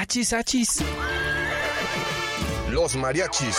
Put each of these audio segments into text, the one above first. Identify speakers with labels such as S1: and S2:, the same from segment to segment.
S1: Achis, achis.
S2: Los mariachis.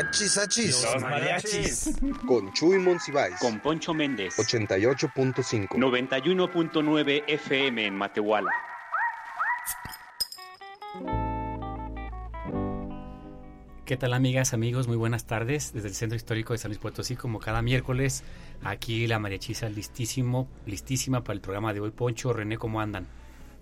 S2: Achis, achis.
S1: Los mariachis.
S2: Con Chuy Monsiváis.
S1: Con Poncho Méndez.
S2: 88.5.
S1: 91.9 FM en Matehuala. ¿Qué tal amigas, amigos? Muy buenas tardes desde el Centro Histórico de San Luis Potosí, como cada miércoles, aquí la mariachiza listísimo, listísima para el programa de hoy. Poncho, René, ¿cómo andan?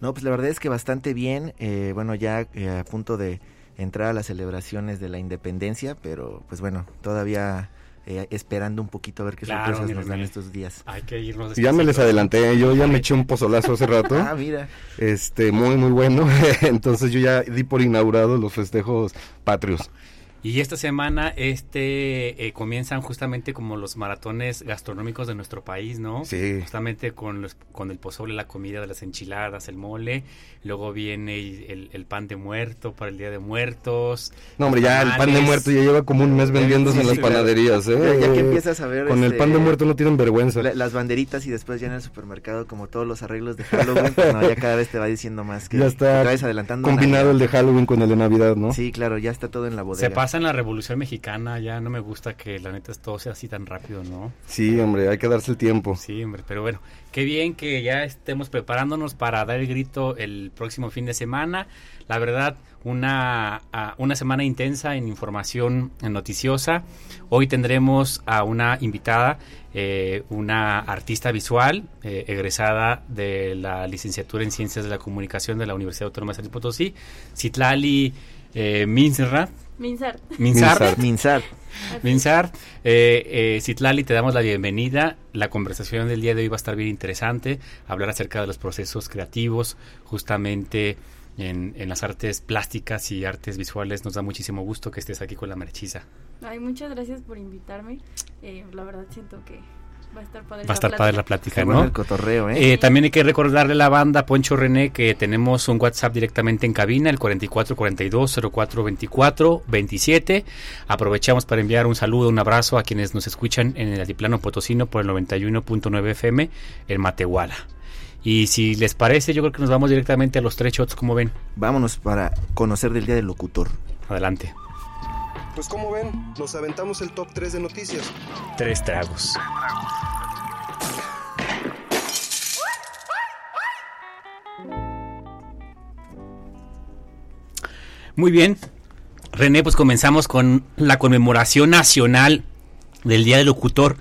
S3: No, pues la verdad es que bastante bien, eh, bueno, ya eh, a punto de entrar a las celebraciones de la independencia, pero pues bueno, todavía eh, esperando un poquito a ver qué
S1: Claro,
S3: sorpresas nos dan estos días.
S1: Hay que irnos
S4: Ya me les adelanté, yo ya me eché un pozolazo hace rato.
S3: Ah, mira.
S4: Este, muy, muy bueno. Entonces yo ya di por inaugurado los festejos patrios.
S1: Y esta semana este eh, comienzan justamente como los maratones gastronómicos de nuestro país, ¿no?
S4: Sí.
S1: Justamente con, los, con el pozole, la comida de las enchiladas, el mole. Luego viene el, el pan de muerto para el Día de Muertos.
S4: No, hombre, ya el pan de muerto ya lleva como un mes vendiéndose
S3: Sí,
S4: en las panaderías, ¿eh?
S3: Ya, ya que empiezas a ver
S4: Con el
S3: este,
S4: pan de muerto no tienen vergüenza.
S3: la- las banderitas y después ya en el supermercado como todos los arreglos de Halloween, pues no, ya cada vez te va diciendo más que
S4: Ya está
S3: te adelantando.
S4: Combinado el de Halloween con el de Navidad, ¿no?
S3: Sí, claro, ya está todo en la bodega.
S1: Se pasa en la Revolución Mexicana, ya no me gusta que la neta todo sea así tan rápido, ¿no?
S4: Sí, hombre, hay que darse el tiempo.
S1: Sí, hombre, pero bueno, qué bien que ya estemos preparándonos para dar el grito el próximo fin de semana. La verdad, una, una semana intensa en información noticiosa. Hoy tendremos a una invitada, eh, una artista visual, eh, egresada de la licenciatura en Ciencias de la Comunicación de la Universidad Autónoma de San Luis Potosí, Citlali eh, Minzrat.
S5: Minsart.
S1: Minzart.
S3: Minsar.
S1: Minsar, eh, eh, Citlali, te damos la bienvenida. La conversación del día de hoy va a estar bien interesante. Hablar acerca de los procesos creativos, justamente en, en las artes plásticas y artes visuales. Nos da muchísimo gusto que estés aquí con la marchiza.
S5: Ay, muchas gracias por invitarme. Eh, la verdad siento que va a estar padre.
S1: Va a estar padre la plática, ¿no?
S3: el cotorreo, ¿eh?
S1: Eh, también hay que recordarle a la banda Poncho René que tenemos un WhatsApp directamente en cabina, el 4442 0424 27. Aprovechamos para enviar un saludo, un abrazo a quienes nos escuchan en el altiplano potosino por el 91.9 FM en Matehuala. Y si les parece, yo creo que nos vamos directamente a los tres shots, como ven.
S3: Vámonos para conocer del Día del Locutor.
S1: Adelante.
S2: Pues como ven, nos aventamos el top 3 de noticias.
S1: Tres tragos. Muy bien. René, pues comenzamos con la conmemoración nacional del Día del Locutor.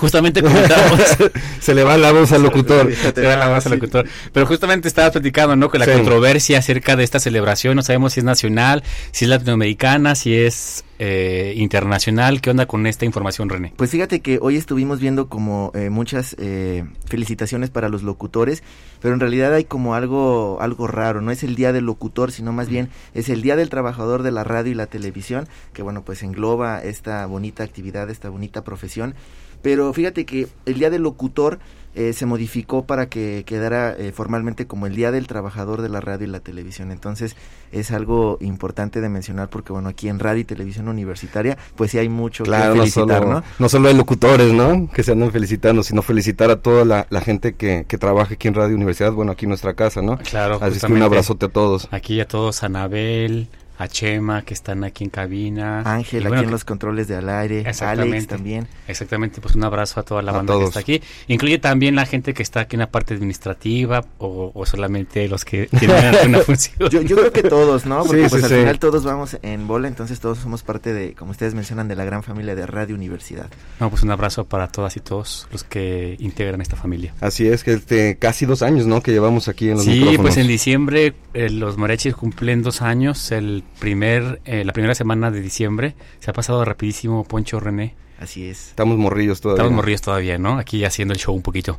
S1: Justamente comentábamos.
S4: Se le va la voz al locutor.
S1: Se va la voz al locutor. Pero justamente estaba platicando, ¿no? Con la
S4: Sí.
S1: controversia acerca de esta celebración. No sabemos si es nacional, si es latinoamericana, si es eh, internacional. ¿Qué onda con esta información, René?
S3: Pues fíjate que hoy estuvimos viendo como eh, muchas eh, felicitaciones para los locutores, pero en realidad hay como algo algo raro, no es el día del locutor, sino más bien es el día del trabajador de la radio y la televisión, que bueno, pues engloba esta bonita actividad, esta bonita profesión. Pero fíjate que el día del locutor eh, se modificó para que quedara eh, formalmente como el día del trabajador de la radio y la televisión. Entonces es algo importante de mencionar porque bueno, aquí en radio y televisión universitaria, pues sí hay mucho
S4: Claro,
S3: que
S4: no
S3: felicitar,
S4: solo,
S3: ¿no?
S4: no solo hay locutores, ¿no? Que se andan felicitando, sino felicitar a toda la, la gente que, que trabaja aquí en Radio Universidad, bueno, aquí en nuestra casa, ¿no?
S1: Claro,
S4: Así que un abrazote a todos.
S1: Aquí a todos, Anabel, a Chema, que están aquí en cabina.
S3: Ángel aquí en los controles de al aire,
S1: Exactamente.
S3: Alex también.
S1: Exactamente, pues un abrazo a toda la
S4: A
S1: banda que está aquí. Incluye también la gente que está aquí en la parte administrativa o, o solamente los que tienen alguna función.
S3: Yo, yo creo que todos, ¿no? Porque
S4: Sí,
S3: pues
S4: sí,
S3: al
S4: sí.
S3: final todos vamos en bola, entonces todos somos parte de, como ustedes mencionan, de la gran familia de Radio Universidad.
S1: No, pues un abrazo para todas y todos los que integran esta familia.
S4: Así es que este, casi dos años, ¿no? Que llevamos aquí en los
S1: Sí,
S4: micrófonos.
S1: pues en diciembre eh, los mariachis cumplen dos años, el primer, eh, la primera semana de diciembre. Se ha pasado rapidísimo, Poncho René.
S3: Así es.
S4: Estamos morrillos todavía.
S1: Estamos morridos todavía, ¿no? Aquí haciendo el show un poquito.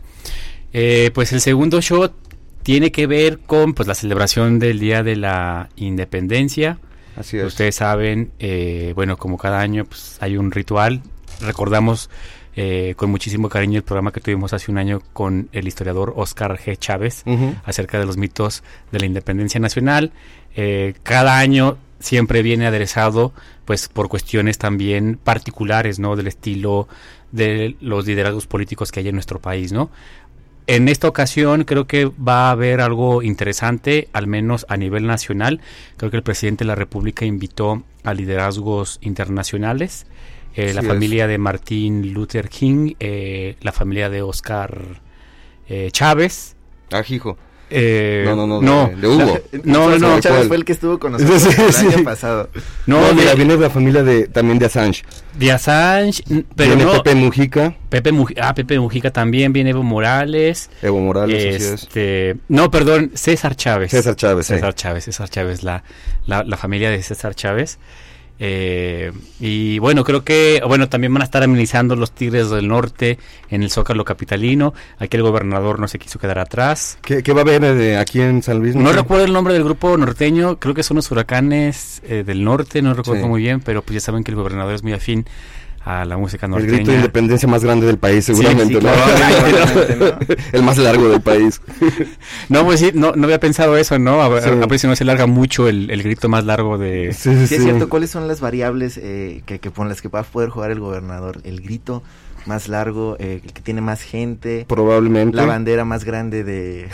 S1: Eh, pues el segundo shot tiene que ver con pues la celebración del Día de la Independencia.
S4: Así es.
S1: Ustedes saben, eh, bueno, como cada año pues hay un ritual. Recordamos eh, con muchísimo cariño el programa que tuvimos hace un año con el historiador Oscar G. Chávez acerca de los mitos de la independencia nacional. Eh, cada año siempre viene aderezado pues por cuestiones también particulares, ¿no? Del estilo de los liderazgos políticos que hay en nuestro país, ¿no? En esta ocasión creo que va a haber algo interesante, al menos a nivel nacional. Creo que el presidente de la República invitó a liderazgos internacionales. Eh, la
S4: Sí,
S1: familia de Martin Luther King, eh, la familia de Oscar eh, Chávez.
S4: Ah, hijo.
S1: eh,
S4: No, no, no, de-
S1: no,
S4: de Hugo.
S1: No, no, no.
S3: Chávez fue el que estuvo con nosotros
S4: Sí,
S3: el
S4: sí.
S3: año pasado.
S1: no,
S4: No,
S1: de,
S4: mira, viene de la familia de también de Assange.
S1: de Assange, pero
S4: viene
S1: no.
S4: Pepe Mujica,
S1: Pepe Mujica, ah, Pepe Mujica también, viene Evo Morales.
S4: Evo Morales, así es.
S1: este, no, perdón, César Chávez.
S4: César Chávez, sí.
S1: César Chávez, César Chávez, la, la, la familia de César Chávez. Eh, y bueno, creo que, bueno, también van a estar amenizando los Tigres del Norte en el Zócalo Capitalino. Aquí el gobernador no se quiso quedar atrás.
S4: ¿Qué, qué va a haber eh, aquí en San Luis?
S1: No recuerdo el nombre del grupo norteño, creo que son los huracanes eh, del norte, no recuerdo
S4: Sí.
S1: muy bien, pero pues ya saben que el gobernador es muy afín a la música
S4: El
S1: norteña.
S4: grito de independencia más grande del país, seguramente.
S1: sí,
S4: ¿no? el más largo del país.
S1: No, pues sí, no, no había pensado eso, ¿no? A
S4: Sí.
S1: a ver si no se larga mucho el, el grito más largo de...
S4: Sí, sí,
S3: Sí, es cierto. ¿Cuáles son las variables eh, que, que con las que va a poder jugar el gobernador? El grito más largo, eh, el que tiene más gente,
S4: Probablemente.
S3: la bandera más grande de...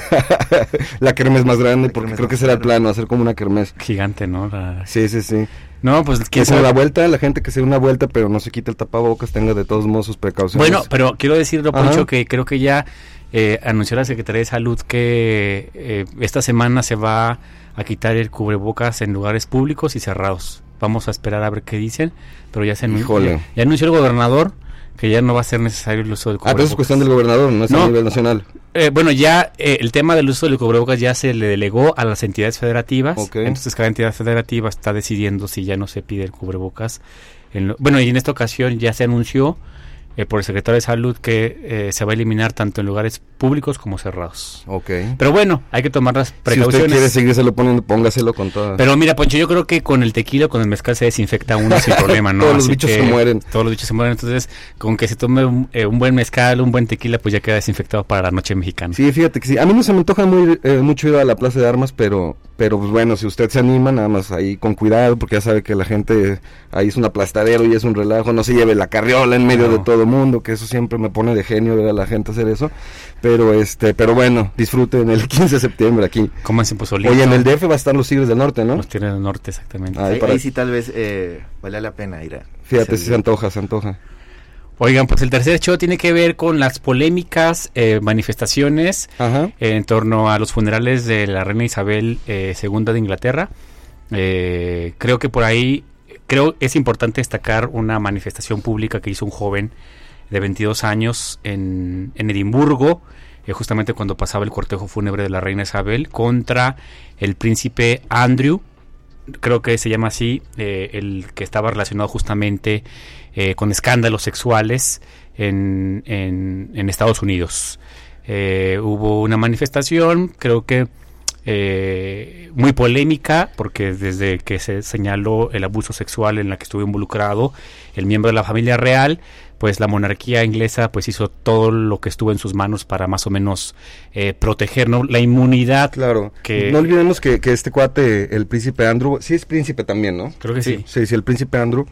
S4: La kermés más grande,
S3: La
S4: porque creo que será el plano, hacer como una kermés.
S1: Gigante, ¿no? La-
S4: Sí, sí, sí.
S1: No, pues
S4: Que
S1: quién
S4: se da vuelta, la gente que se dé una vuelta, pero no se quita el tapabocas, tenga de todos modos sus precauciones.
S1: Bueno, pero quiero decirlo,
S4: Ajá.
S1: Poncho, que creo que ya eh, anunció la Secretaría de Salud que eh, esta semana se va a quitar el cubrebocas en lugares públicos y cerrados. Vamos a esperar a ver qué dicen, pero ya se anun-
S4: Híjole.
S1: ya, ya anunció el gobernador que ya no va a ser necesario el uso del
S4: Ah,
S1: cubrebocas.
S4: pero eso es cuestión del gobernador, no es
S1: No.
S4: a nivel nacional.
S1: Eh, bueno, ya eh, el tema del uso del cubrebocas ya se le delegó a las entidades federativas.
S4: Ok.
S1: Entonces cada entidad federativa está decidiendo si ya no se pide el cubrebocas. en lo- bueno, y en esta ocasión ya se anunció eh, por el secretario de Salud que eh, se va a eliminar tanto en lugares públicos como cerrados.
S4: Ok.
S1: Pero bueno, hay que tomar las
S4: Si usted
S1: precauciones.
S4: quiere seguírselo poniendo, póngaselo con toda...
S1: Pero mira, Poncho, yo creo que con el tequila con el mezcal se desinfecta uno sin problema, ¿no?
S4: Todos los bichos
S1: que
S4: se mueren.
S1: Todos los bichos se mueren. Entonces, con que se tome un, eh, un buen mezcal, un buen tequila, pues ya queda desinfectado para la noche mexicana.
S4: Sí, fíjate que sí. A mí no se me antoja muy, eh, mucho ir a la Plaza de Armas, pero, pero pues bueno, si usted se anima, nada más ahí con cuidado, porque ya sabe que la gente ahí es un aplastadero y es un relajo. No se lleve la carriola en medio
S1: No.
S4: de todo el mundo, que eso siempre me pone de genio ver a la gente hacer eso. Pero este, pero bueno, disfruten el 15 de septiembre aquí.
S1: Cómanse un pozolito.
S4: Oye, en el DF va a estar los Tigres del Norte, ¿no?
S1: Los Tigres del Norte, exactamente.
S4: Ah, Ahí
S3: Ahí,
S4: para-
S3: ahí sí tal vez eh, vale la pena ir a...
S4: Fíjate, si se antoja, se antoja.
S1: Oigan, pues el tercer show tiene que ver con las polémicas eh, manifestaciones
S4: Ajá.
S1: en torno a los funerales de la reina Isabel eh, II de Inglaterra. Eh, creo que por ahí, creo es importante destacar una manifestación pública que hizo un joven de 22 años en, en Edimburgo, eh, justamente cuando pasaba el cortejo fúnebre de la reina Isabel, contra el príncipe Andrew, creo que se llama así, eh, el que estaba relacionado justamente eh, con escándalos sexuales en, en- en Estados Unidos. Hubo una manifestación, creo que eh, muy polémica, porque desde que se señaló el abuso sexual en la que estuvo involucrado el miembro de la familia real, pues la monarquía inglesa pues hizo todo lo que estuvo en sus manos para más o menos eh, proteger ¿no? la inmunidad.
S4: Claro.
S1: Que-
S4: No olvidemos que, que este cuate, el príncipe Andrew, sí es príncipe también, ¿no?
S1: Creo que sí.
S4: Sí, sí, el príncipe Andrew.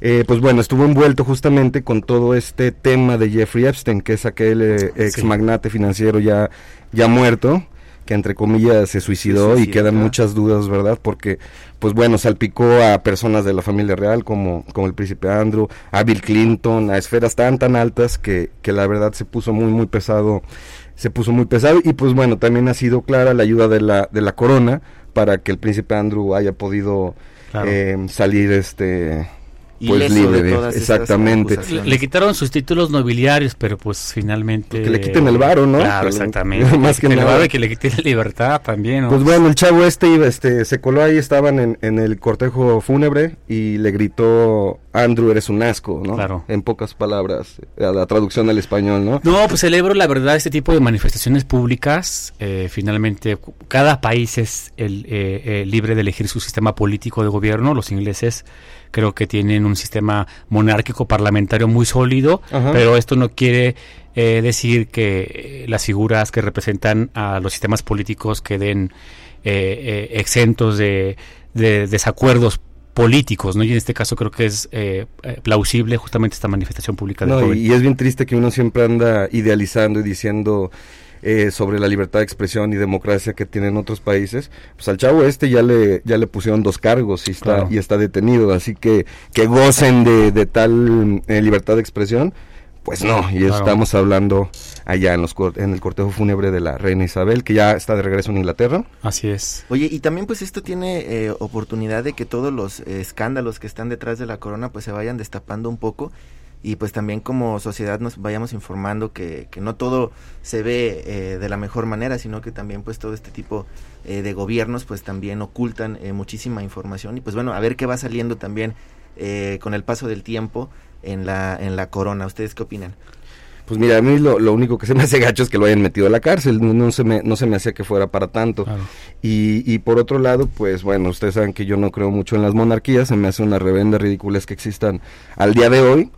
S4: eh, pues bueno, estuvo envuelto justamente con todo este tema de Jeffrey Epstein, que es aquel eh, ex
S1: Sí.
S4: magnate financiero ya, ya muerto, que entre comillas se suicidó
S3: Se
S4: y quedan muchas dudas, ¿verdad? Porque, pues bueno, salpicó a personas de la familia real como, como el príncipe Andrew, a Bill Clinton, a esferas tan tan altas que, que la verdad se puso muy muy pesado, se puso muy pesado y pues bueno, también ha sido clara la ayuda de la, de la corona para que el príncipe Andrew haya podido
S1: Claro.
S4: eh, salir este pues libre de, exactamente.
S1: Le, le, quitaron sus títulos nobiliarios, pero pues finalmente...
S4: Que le quiten el varo, ¿no?
S1: Claro, exactamente.
S4: Más que, que nada.
S1: y que le quiten la libertad también, ¿no?
S4: Pues bueno, el chavo este, iba, este se coló ahí, estaban en, en, el cortejo fúnebre y le gritó, Andrew, eres un asco, ¿no?
S1: Claro.
S4: En pocas palabras, a la traducción al español, ¿no?
S1: No, pues celebro la verdad este tipo de manifestaciones públicas. Eh, finalmente, cada país es el, eh, eh, libre de elegir su sistema político de gobierno. Los ingleses creo que tienen un sistema monárquico parlamentario muy sólido,
S4: Ajá.
S1: pero esto no quiere eh, decir que eh, las figuras que representan a los sistemas políticos queden eh, eh, exentos de, de desacuerdos políticos, ¿no? Y en este caso creo que es eh, eh, plausible justamente esta manifestación pública de
S4: No,
S1: joven.
S4: y es bien triste que uno siempre anda idealizando y diciendo eh, sobre la libertad de expresión y democracia que tienen otros países. Pues al chavo este ya le ya le pusieron dos cargos y está
S1: Claro.
S4: y está detenido, así que que gocen de, de tal eh, libertad de expresión. Pues no, y
S1: Claro.
S4: estamos hablando allá en los en el cortejo fúnebre de la reina Isabel, que ya está de regreso en Inglaterra.
S1: Así es.
S3: Oye, y también pues esto tiene eh, oportunidad de que todos los eh, escándalos que están detrás de la corona pues se vayan destapando un poco y pues también como sociedad nos vayamos informando que, que no todo se ve eh, de la mejor manera, sino que también pues todo este tipo eh, de gobiernos pues también ocultan eh, muchísima información y pues bueno, a ver qué va saliendo también eh, con el paso del tiempo en la, en la corona. ¿Ustedes qué opinan?
S4: Pues mira, a mí lo, lo único que se me hace gacho es que lo hayan metido a la cárcel, no, no se me no se me hacía que fuera para tanto.
S1: Claro.
S4: Y, y por otro lado, pues bueno, ustedes saben que yo no creo mucho en las monarquías, se me hace una revenda ridículas que existan al día de hoy,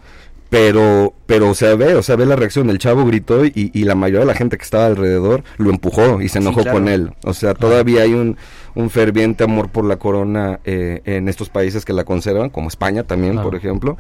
S4: pero pero se ve, o sea, ve la reacción, el chavo gritó y, y la mayoría de la gente que estaba alrededor lo empujó y se
S3: Sí,
S4: enojó
S3: claro.
S4: con él. O sea, todavía hay un, un ferviente amor por la corona eh, en estos países que la conservan, como España también,
S1: Claro.
S4: por ejemplo.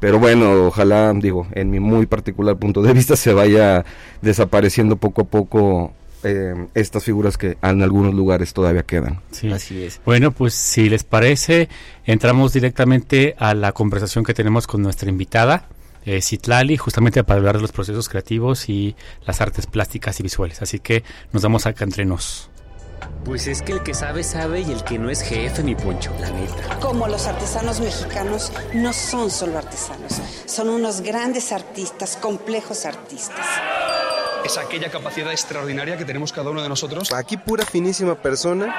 S4: Pero bueno, ojalá, digo, en mi muy particular punto de vista, se vaya desapareciendo poco a poco eh, estas figuras que en algunos lugares todavía quedan.
S1: Sí.
S3: Así es.
S1: Bueno, pues si les parece, entramos directamente a la conversación que tenemos con nuestra invitada, eh, Citlali, justamente para hablar de los procesos creativos y las artes plásticas y visuales. Así que nos damos acá entre nos.
S6: Pues es que el que sabe, sabe y el que no es jefe, mi poncho, la neta.
S7: Como los artesanos mexicanos no son solo artesanos, son unos grandes artistas, complejos artistas.
S8: es aquella capacidad extraordinaria que tenemos cada uno de nosotros.
S2: Aquí pura finísima persona.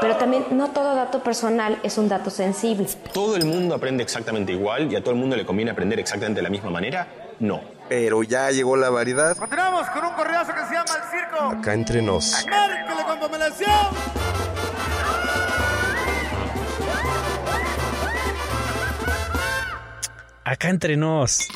S9: Pero también no todo dato personal es un dato sensible.
S10: ¿Todo el mundo aprende exactamente igual y a todo el mundo le conviene aprender exactamente de la misma manera? No.
S2: Pero ya llegó la variedad.
S11: Continuamos con un correazo que se llama El Circo.
S2: Acá entre nos.
S11: Márquele con pomelación.
S1: Acá entre nos.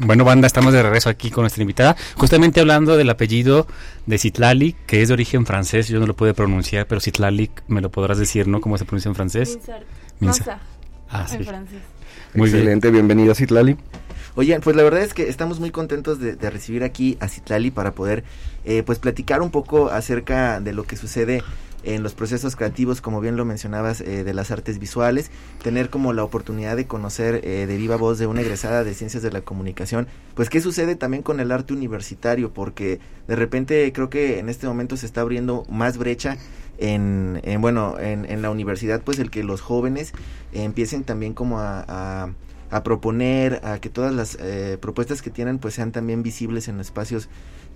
S1: Bueno, banda, estamos de regreso aquí con nuestra invitada, justamente hablando del apellido de Citlali, que es de origen francés, yo no lo puedo pronunciar, pero Citlali me lo podrás decir, ¿no? ¿Cómo se pronuncia en francés? Minsa. Ah,
S5: en
S1: sí.
S5: francés.
S1: Muy bien.
S4: Excelente, bienvenida Citlali.
S3: Oye, pues la verdad es que estamos muy contentos de, de recibir aquí a Citlali para poder eh, pues platicar un poco acerca de lo que sucede en los procesos creativos, como bien lo mencionabas, eh, de las artes visuales, tener como la oportunidad de conocer eh, de viva voz de una egresada de ciencias de la comunicación, pues qué sucede también con el arte universitario, porque de repente creo que en este momento se está abriendo más brecha en, en bueno, en, la universidad, pues el que los jóvenes empiecen también como a, a a proponer, a que todas las eh, propuestas que tienen pues sean también visibles en espacios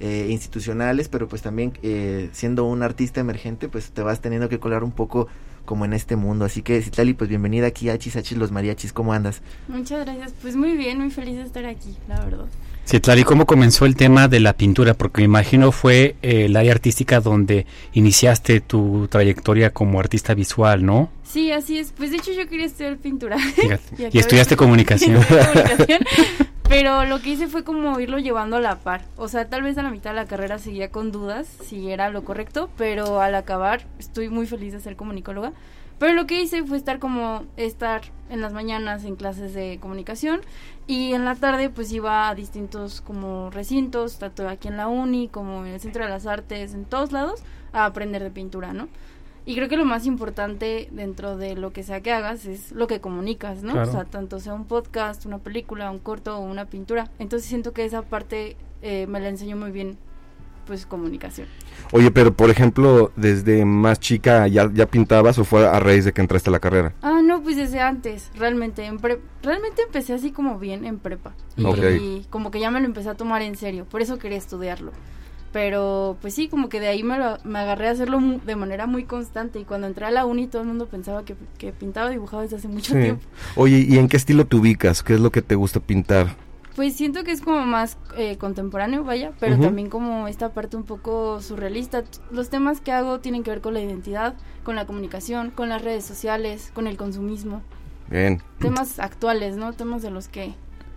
S3: eh, institucionales, pero pues también eh, siendo un artista emergente pues te vas teniendo que colar un poco como en este mundo. Así que Citlali, pues bienvenida aquí a Hachis Los Mariachis, ¿cómo andas?
S5: Muchas gracias. Pues muy bien, muy feliz de estar aquí, la verdad.
S1: Citlali, ¿cómo comenzó el tema de la pintura? Porque me imagino fue eh, el área artística donde iniciaste tu trayectoria como artista visual, ¿no?
S5: Sí, así es. Pues de hecho yo quería estudiar pintura.
S1: Fíjate.
S5: Y
S1: y estudiaste comunicación.
S5: Pero lo que hice fue como irlo llevando a la par. O sea, tal vez a la mitad de la carrera seguía con dudas si era lo correcto, pero al acabar estoy muy feliz de ser comunicóloga. Pero lo que hice fue estar como estar en las mañanas en clases de comunicación y en la tarde pues iba a distintos como recintos, tanto aquí en la uni como en el Centro de las Artes, en todos lados, a aprender de pintura, ¿no? Y creo que lo más importante dentro de lo que sea que hagas es lo que comunicas, ¿no?
S1: Claro.
S5: O sea, tanto sea un podcast, una película, un corto o una pintura. Entonces siento que esa parte eh, me la enseñó muy bien pues comunicación.
S4: Oye, pero por ejemplo, desde más chica ya, ya pintabas o fue a raíz de que entraste a la carrera?
S5: Ah, no, pues desde antes, realmente. En pre realmente empecé así como bien en prepa. Y,
S4: Ok.
S5: y como que ya me lo empecé a tomar en serio, por eso quería estudiarlo. Pero pues sí, como que de ahí me, lo- me agarré a hacerlo mu- de manera muy constante. Y cuando entré a la uni todo el mundo pensaba que, que pintaba y dibujaba desde hace mucho
S4: Sí.
S5: tiempo.
S4: Oye, ¿y en qué estilo te ubicas? ¿Qué es lo que te gusta pintar?
S5: Pues siento que es como más eh, contemporáneo, vaya, pero también como esta parte un poco surrealista. Los temas que hago tienen que ver con la identidad, con la comunicación, con las redes sociales, con el consumismo.
S4: Bien.
S5: Temas actuales, ¿no? Temas de los que,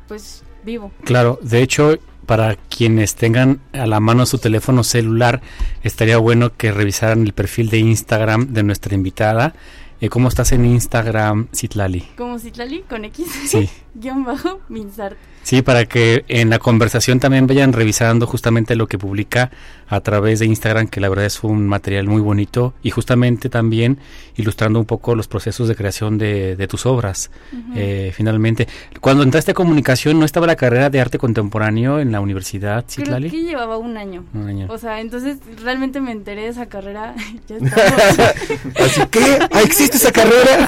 S5: pues, vivo.
S1: Claro, de hecho, para quienes tengan a la mano su teléfono celular, estaría bueno que revisaran el perfil de Instagram de nuestra invitada. Eh, ¿Cómo estás en Instagram, Citlali?
S5: Como Citlali con X,
S1: Sí.
S5: guion bajo, Minsart.
S1: Sí, para que en la conversación también vayan revisando justamente lo que publica a través de Instagram, que la verdad es un material muy bonito y justamente también ilustrando un poco los procesos de creación de, de tus obras. Eh, finalmente, cuando entraste a comunicación, ¿no estaba la carrera de arte contemporáneo en la universidad,
S5: Creo
S1: Citlali?
S5: que llevaba un año.
S1: Un año.
S5: O sea, entonces realmente me enteré de esa carrera. ya
S4: Así que, ¿ah, existe esa carrera?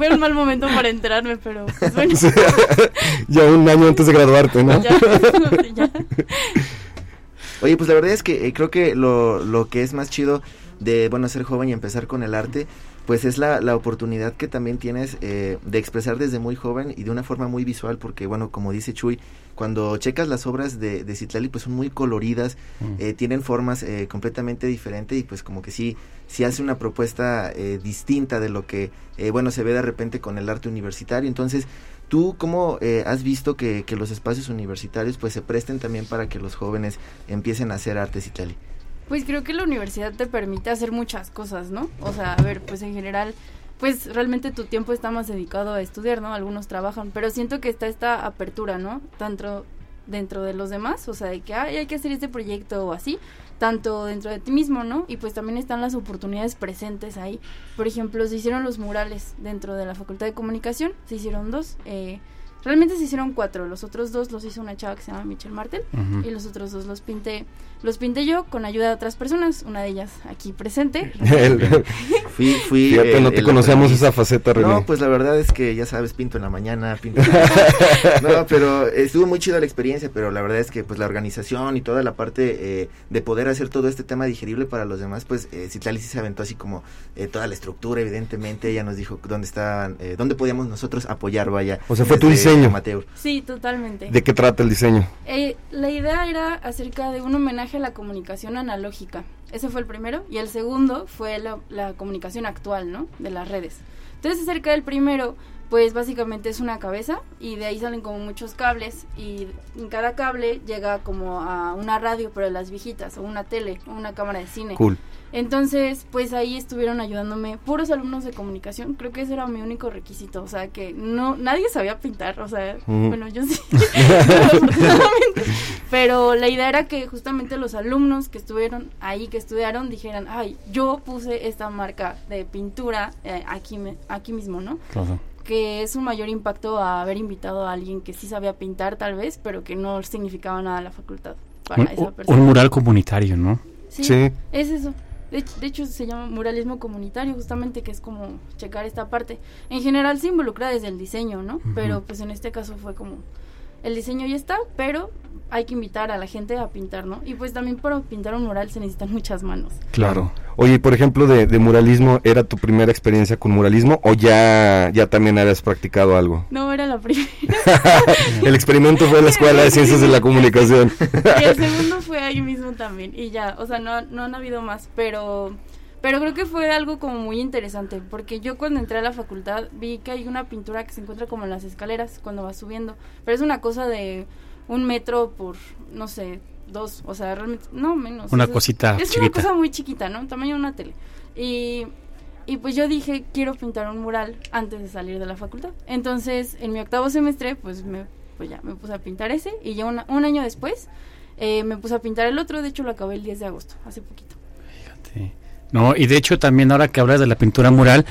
S5: Fue un mal momento para enterarme, pero pues bueno.
S4: ya un año antes de graduarte, ¿no?
S5: Ya, ya.
S3: Oye, pues la verdad es que eh, creo que lo, lo que es más chido de, bueno, ser joven y empezar con el arte, pues es la, la oportunidad que también tienes eh, de expresar desde muy joven y de una forma muy visual, porque bueno, como dice Chuy, cuando checas las obras de, de Citlali, pues son muy coloridas,
S1: Mm.
S3: eh, tienen formas eh, completamente diferentes y pues como que sí, sí hace una propuesta eh, distinta de lo que, eh, bueno, se ve de repente con el arte universitario. Entonces, ¿tú cómo eh, has visto que, que los espacios universitarios pues se presten también para que los jóvenes empiecen a hacer arte Citlali?
S5: Pues creo que la universidad te permite hacer muchas cosas, ¿no? O sea, a ver, pues en general, pues realmente tu tiempo está más dedicado a estudiar, ¿no? Algunos trabajan, pero siento que está esta apertura, ¿no? Tanto dentro de los demás, o sea, de que "Ay, hay que hacer este proyecto o así, tanto dentro de ti mismo, ¿no? Y pues también están las oportunidades presentes ahí. Por ejemplo, se hicieron los murales dentro de la Facultad de Comunicación, se hicieron dos. Eh, realmente se hicieron cuatro, los otros dos los hizo una chava que se llama Michelle Martel y los otros dos los pinté, los pinté yo con ayuda de otras personas, una de ellas aquí presente.
S4: El-
S3: Fui, fui.
S4: Fíjate,
S3: el-
S4: no te conocíamos esa faceta, René.
S3: No, pues la verdad es que ya sabes, pinto en la mañana, pinto. en la- no, pero estuvo muy chida la experiencia, pero la verdad es que pues la organización y toda la parte eh, de poder hacer todo este tema digerible para los demás, pues eh, Citlali sí se aventó así como eh, toda la estructura, evidentemente. Ella nos dijo dónde estaban, eh, dónde podíamos nosotros apoyar, vaya.
S4: O sea, fue tu
S3: desde
S4: diseño.
S3: amateur.
S5: Sí, totalmente.
S4: ¿De qué trata el diseño?
S5: Eh, la idea era acerca de un homenaje la comunicación analógica. Ese fue el primero. Y el segundo fue la, la comunicación actual, ¿no? De las redes. Entonces, acerca del primero, pues básicamente es una cabeza y de ahí salen como muchos cables y en cada cable llega como a una radio, pero de las viejitas, o una tele, o una cámara de cine.
S4: Cool.
S5: Entonces, pues ahí estuvieron ayudándome puros alumnos de comunicación. Creo que ese era mi único requisito. O sea, que no nadie sabía pintar. O sea, bueno, yo sí. Pero la idea era que justamente los alumnos que estuvieron ahí, que estudiaron, dijeran, ay, yo puse esta marca de pintura eh, aquí, me- aquí mismo, ¿no?
S1: Claro.
S5: Que es un mayor impacto a haber invitado a alguien que sí sabía pintar tal vez, pero que no significaba nada a la facultad para
S1: Un,
S5: esa persona.
S1: un mural comunitario, ¿no?
S5: Sí,
S4: Sí.
S5: es eso. De, hecho- de hecho, se llama muralismo comunitario, justamente, que es como checar esta parte. En general se involucra desde el diseño, ¿no? Pero pues en este caso fue como, el diseño ya está, pero hay que invitar a la gente a pintar, ¿no? Y pues también para pintar un mural se necesitan muchas manos.
S4: Claro. Oye, por ejemplo, de, de muralismo, ¿era tu primera experiencia con muralismo o ya, ya también habías practicado algo?
S5: No era la primera.
S4: el experimento fue en la Escuela de Ciencias de la Comunicación.
S5: y el segundo fue ahí mismo también. Y ya, o sea, no, no han habido más, pero... Pero creo que fue algo como muy interesante, porque yo cuando entré a la facultad vi que hay una pintura que se encuentra como en las escaleras cuando vas subiendo, pero es una cosa de un metro por, no sé, dos, o sea, realmente, no menos.
S1: Una
S5: o sea,
S1: cosita
S5: Es
S1: chiquita.
S5: una cosa muy chiquita, ¿no? Tamaño de una tele. Y, y pues yo dije, quiero pintar un mural antes de salir de la facultad. Entonces, en mi octavo semestre, pues, me, pues ya me puse a pintar ese, y ya una- un año después eh, me puse a pintar el otro, de hecho lo acabé el 10 de agosto, hace poquito.
S1: Sí. No, y de hecho también ahora que hablas de la pintura mural,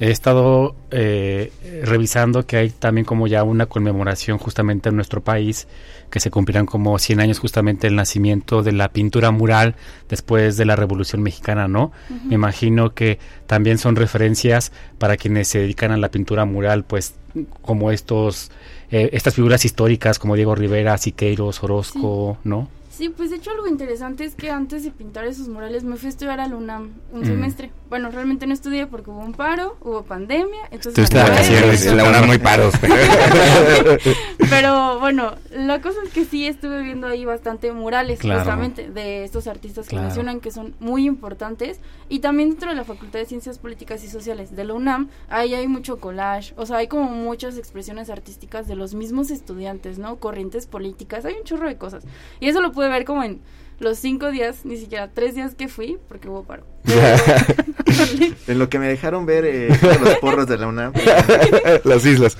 S1: he estado eh, revisando que hay también como ya una conmemoración justamente en nuestro país que se cumplirán como 100 años justamente el nacimiento de la pintura mural después de la Revolución Mexicana, ¿no? Me imagino que también son referencias para quienes se dedican a la pintura mural, pues como estos eh, estas figuras históricas como Diego Rivera, Siqueiros, Orozco, ¿no?
S5: Sí, pues de hecho algo interesante es que antes de pintar esos murales me fui a estudiar a la UNAM un semestre. Bueno, realmente no estudié porque hubo un paro, hubo pandemia, entonces...
S4: Tú estás en la UNAM muy paros.
S5: Pero bueno, la cosa es que sí estuve viendo ahí bastante murales, justamente, de estos artistas que mencionan que son muy importantes. Y también dentro de la Facultad de Ciencias Políticas y Sociales de la UNAM, ahí hay mucho collage, o sea, hay como muchas expresiones artísticas de los mismos estudiantes, ¿no? Corrientes políticas, hay un chorro de cosas. Y eso lo pude ver como en los cinco días, ni siquiera tres días que fui, porque hubo paro.
S3: en lo que me dejaron ver eh, los porros de la UNAM.
S4: Las islas.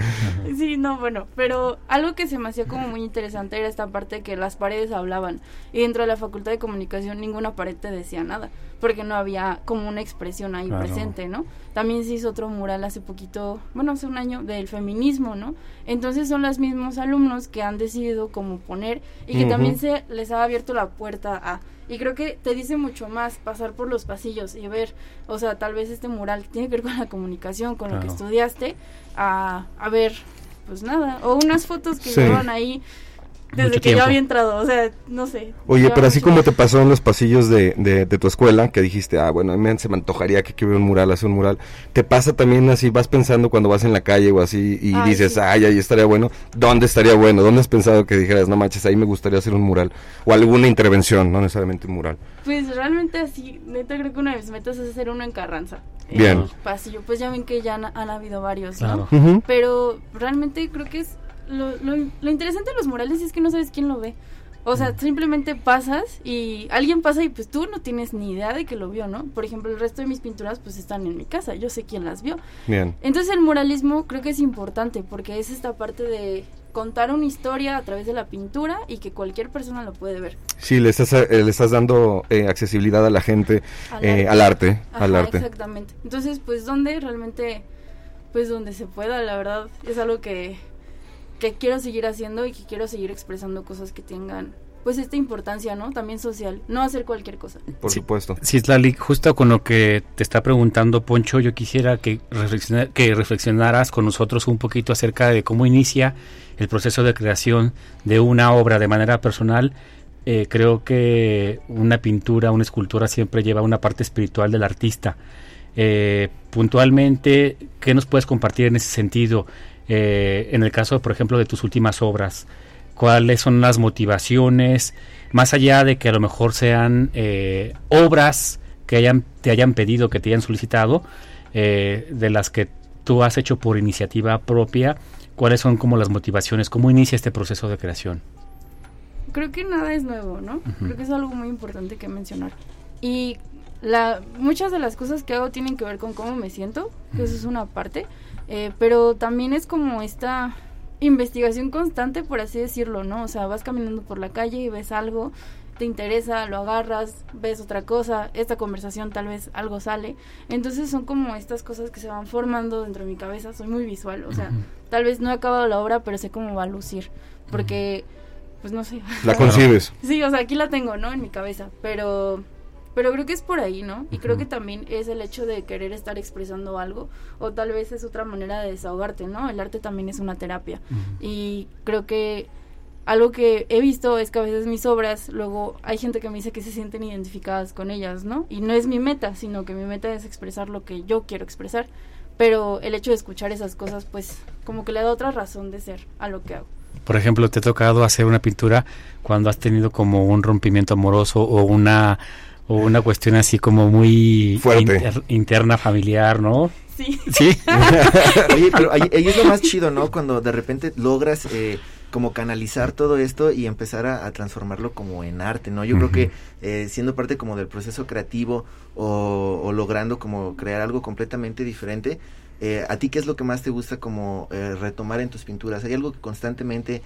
S5: Sí, no, bueno, pero algo que se me hacía como muy interesante era esta parte de que las paredes hablaban y dentro de la Facultad de Comunicación ninguna pared te decía nada, porque no había como una expresión ahí presente, ¿no? También se hizo otro mural hace poquito, bueno, hace un año del feminismo, ¿no? Entonces son los mismos alumnos que han decidido como poner y que también se les ha abierto la puerta a y creo que te dice mucho más pasar por los pasillos y ver, o sea, tal vez este mural tiene que ver con la comunicación, con lo que estudiaste, a, a ver, pues nada, o unas fotos que llevan ahí desde que yo había entrado, o sea, no sé.
S4: Oye, pero así como te pasó en los pasillos de, de, tu escuela, que dijiste, ah, bueno, a mí se me antojaría que quiera un mural, hacer un mural, ¿te pasa también así, vas pensando cuando vas en la calle o así y dices, ay, ahí estaría bueno? ¿Dónde estaría bueno? ¿Dónde has pensado que dijeras, no manches, ahí me gustaría hacer un mural? O alguna intervención, no necesariamente un mural.
S5: Pues realmente así, neta creo que una de mis metas es hacer uno en Carranza.
S4: Bien.
S5: pasillo, pues ya ven que ya han, habido varios, ¿no? Pero realmente creo que es lo, lo, interesante de los murales es que no sabes quién lo ve. O sea, simplemente pasas y alguien pasa y pues tú no tienes ni idea de que lo vio, ¿no? Por ejemplo, el resto de mis pinturas pues están en mi casa, yo sé quién las vio.
S4: Bien.
S5: Entonces el muralismo creo que es importante porque es esta parte de contar una historia a través de la pintura y que cualquier persona lo puede ver.
S4: Sí, le estás, eh, le estás dando eh, accesibilidad a la gente, al eh, arte, al arte.
S5: Exactamente. Entonces, pues donde realmente, pues donde se pueda, la verdad, es algo que que quiero seguir haciendo y que quiero seguir expresando cosas que tengan pues esta importancia, ¿no? También social, no hacer cualquier cosa.
S4: Por supuesto.
S1: Sí, Slali, justo con lo que te está preguntando Poncho, yo quisiera que, que reflexionaras con nosotros un poquito acerca de cómo inicia el proceso de creación de una obra de manera personal. Eh, creo que una pintura, una escultura siempre lleva una parte espiritual del artista. Eh, puntualmente, ¿qué nos puedes compartir en ese sentido? Eh, en el caso, por ejemplo, de tus últimas obras, cuáles son las motivaciones, más allá de que a lo mejor sean eh, obras que hayan, te hayan pedido, que te hayan solicitado, eh, de las que tú has hecho por iniciativa propia, cuáles son como las motivaciones, cómo inicia este proceso de creación.
S5: Creo que nada es nuevo, ¿no? Creo que es algo muy importante que mencionar. Y la, muchas de las cosas que hago tienen que ver con cómo me siento, que eso es una parte, eh, pero también es como esta investigación constante, por así decirlo, ¿no? O sea, vas caminando por la calle y ves algo, te interesa, lo agarras, ves otra cosa, esta conversación tal vez algo sale. Entonces son como estas cosas que se van formando dentro de mi cabeza, soy muy visual, o sea, tal vez no he acabado la obra, pero sé cómo va a lucir, porque, pues no sé.
S4: La concibes.
S5: sí, o sea, aquí la tengo, ¿no? En mi cabeza, pero pero creo que es por ahí, ¿no? Y creo que también es el hecho de querer estar expresando algo, o tal vez es otra manera de desahogarte, ¿no? El arte también es una terapia. Y creo que algo que he visto es que a veces mis obras, luego hay gente que me dice que se sienten identificadas con ellas, ¿no? Y no es mi meta, sino que mi meta es expresar lo que yo quiero expresar. Pero el hecho de escuchar esas cosas, pues como que le da otra razón de ser a lo que hago.
S1: Por ejemplo, te ha tocado hacer una pintura cuando has tenido como un rompimiento amoroso o una o una cuestión así como muy interna familiar, ¿no?
S5: Sí.
S1: Sí.
S3: Oye, pero ahí, es lo más chido, ¿no? Cuando de repente logras eh, como canalizar todo esto y empezar a, transformarlo como en arte, ¿no? Yo creo que eh, siendo parte como del proceso creativo o, logrando como crear algo completamente diferente, eh, ¿A ti qué es lo que más te gusta como retomar en tus pinturas? ¿Hay algo que constantemente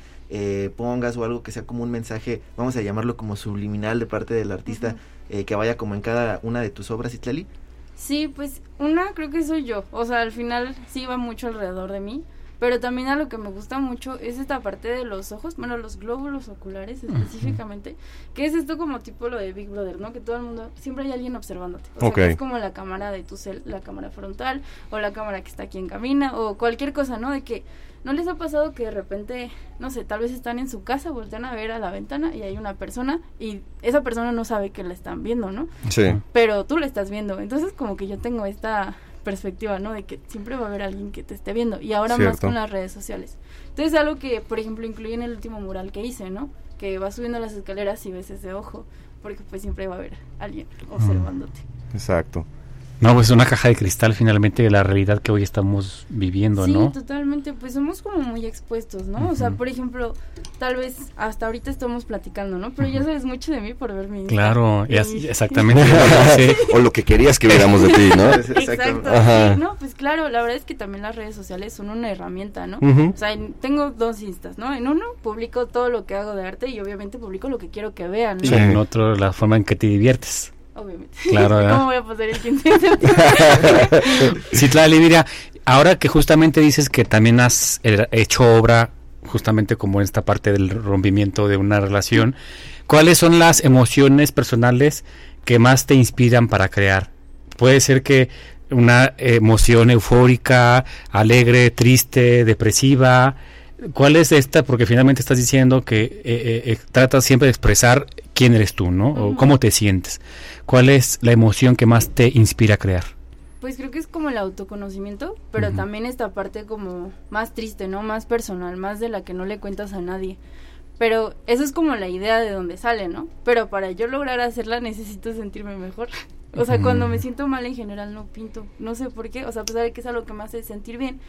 S3: pongas o algo que sea como un mensaje, vamos a llamarlo como subliminal de parte del artista, eh, que vaya como en cada una de tus obras, Itlali?
S5: Sí, pues una creo que soy yo. O sea, al final sí va mucho alrededor de mí. Pero también a lo que me gusta mucho es esta parte de los ojos, bueno, los glóbulos oculares específicamente, que es esto como tipo lo de Big Brother, ¿no? Que todo el mundo, siempre hay alguien observándote. O sea, es como la cámara de tu cel, la cámara frontal, o la cámara que está aquí en cabina, o cualquier cosa, ¿no? De que no les ha pasado que de repente, no sé, tal vez están en su casa, voltean a ver a la ventana y hay una persona y esa persona no sabe que la están viendo, ¿no?
S4: Sí.
S5: pero tú la estás viendo. Entonces como que yo tengo esta perspectiva, ¿no? De que siempre va a haber alguien que te esté viendo. Y ahora más con las redes sociales. Entonces algo que, por ejemplo, incluí en el último mural que hice, ¿no? Que vas subiendo las escaleras y ves ese ojo, porque pues siempre va a haber alguien observándote.
S4: Exacto.
S1: No, pues es una caja de cristal finalmente de la realidad que hoy estamos viviendo,
S5: Sí,
S1: ¿no?
S5: totalmente, pues somos como muy expuestos, ¿no? O sea, por ejemplo, tal vez hasta ahorita estamos platicando, ¿no? Pero ya sabes mucho de mí por ver mi.
S1: Claro, y
S5: Y-
S1: así- exactamente. Sí.
S4: o lo que querías que viéramos de ti, ¿no?
S5: Exacto,
S4: Ajá.
S5: sí, no, pues claro, la verdad es que también las redes sociales son una herramienta, ¿no? O sea, en- tengo dos instas, ¿no? En uno publico todo lo que hago de arte y obviamente publico lo que quiero que vean, ¿no?
S1: Y en otro, la forma en que te diviertes.
S5: Obviamente.
S1: Claro, ¿verdad?
S5: ¿Cómo voy a pasar el 15 de septiembre?
S1: Citlali, mira, ahora que justamente dices que también has hecho obra justamente como en esta parte del rompimiento de una relación, ¿cuáles son las emociones personales que más te inspiran para crear? Puede ser que una emoción eufórica, alegre, triste, depresiva. ¿Cuál es esta? Porque finalmente estás diciendo que eh, eh, eh, tratas siempre de expresar quién eres tú, ¿no? O cómo te sientes. ¿Cuál es la emoción que más te inspira a crear?
S5: Pues creo que es como el autoconocimiento, pero también esta parte como más triste, ¿no? Más personal, más de la que no le cuentas a nadie. Pero eso es como la idea de donde sale, ¿no? Pero para yo lograr hacerla necesito sentirme mejor. O sea, cuando me siento mal en general no pinto. No sé por qué. O sea, a pesar de que es algo que me hace sentir bien.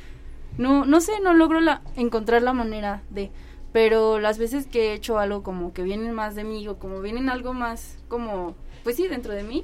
S5: No, no sé, no logro la, encontrar la manera de. Pero las veces que he hecho algo como que vienen más de mí o como vienen algo más como, pues sí, dentro de mí,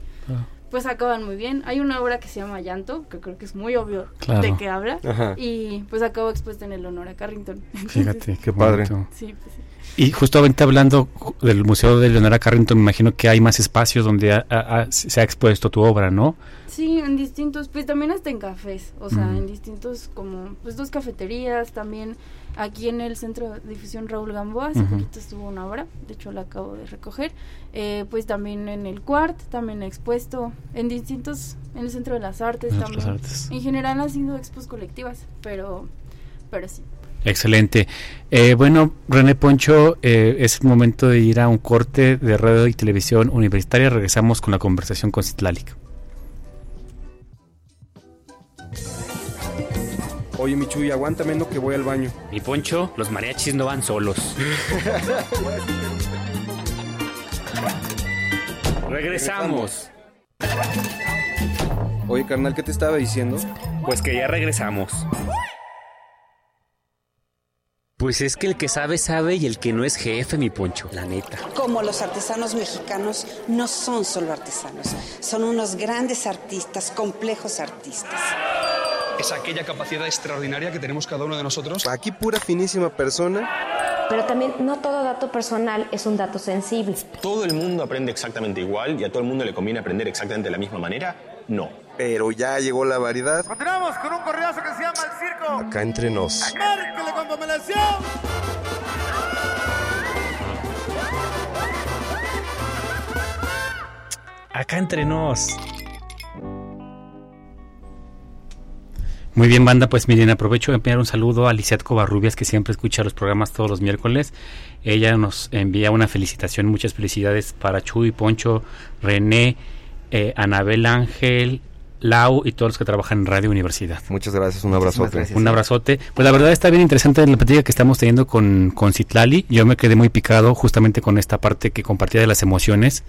S5: pues acaban muy bien. Hay una obra que se llama Llanto, que creo que es muy obvio
S1: Claro.
S5: de qué habla.
S1: Ajá.
S5: Y pues acabo expuesta en el honor a Carrington.
S1: Fíjate, qué
S4: padre.
S5: Sí, pues sí.
S1: Y justamente hablando del Museo de Leonora Carrington, me imagino que hay más espacios donde ha- ha- ha- se ha expuesto tu obra, ¿no?
S5: Sí, en distintos, pues también hasta en cafés, o sea, en distintos como, pues dos cafeterías, también aquí en el Centro de Difusión Raúl Gamboa, hace poquito estuvo una obra, de hecho la acabo de recoger, eh, pues también en el Cuart, también expuesto, en distintos, en el Centro de las Artes
S1: En
S5: también,
S1: artes.
S5: en general han sido expos colectivas, pero, pero sí.
S1: Excelente. Eh, bueno, René Poncho, eh, es momento de ir a un corte de radio y televisión universitaria. Regresamos con la conversación con Citlalic.
S12: Oye, Michuy, aguántame en lo que voy al baño.
S6: Mi Poncho, los mariachis no van solos. Regresamos.
S12: Oye, carnal, ¿qué te estaba diciendo?
S6: Pues que ya regresamos. Pues es que el que sabe, sabe y el que no es jefe, mi Poncho, la neta.
S7: Como los artesanos mexicanos no son solo artesanos, son unos grandes artistas, complejos artistas.
S8: Es aquella capacidad extraordinaria que tenemos cada uno de nosotros.
S2: Aquí pura finísima persona.
S9: Pero también no todo dato personal es un dato sensible.
S10: ¿Todo el mundo aprende exactamente igual y a todo el mundo le conviene aprender exactamente de la misma manera? No.
S2: Pero ya llegó la variedad.
S11: Continuamos con un corridazo que se llama El Circo.
S2: Acá entre nos.
S11: Con.
S1: Acá entre nos. Muy bien, banda, pues miren, aprovecho de enviar un saludo a Lisiat Covarrubias, que siempre escucha los programas todos los miércoles. Ella nos envía una felicitación, muchas felicidades para Chuy, Poncho, René, eh, Anabel Ángel, Lau y todos los que trabajan en Radio Universidad.
S4: Muchas gracias, un abrazote.
S1: Un abrazote. Pues la verdad está bien interesante la plática que estamos teniendo con, con Citlali. Yo me quedé muy picado justamente con esta parte que compartía de las emociones.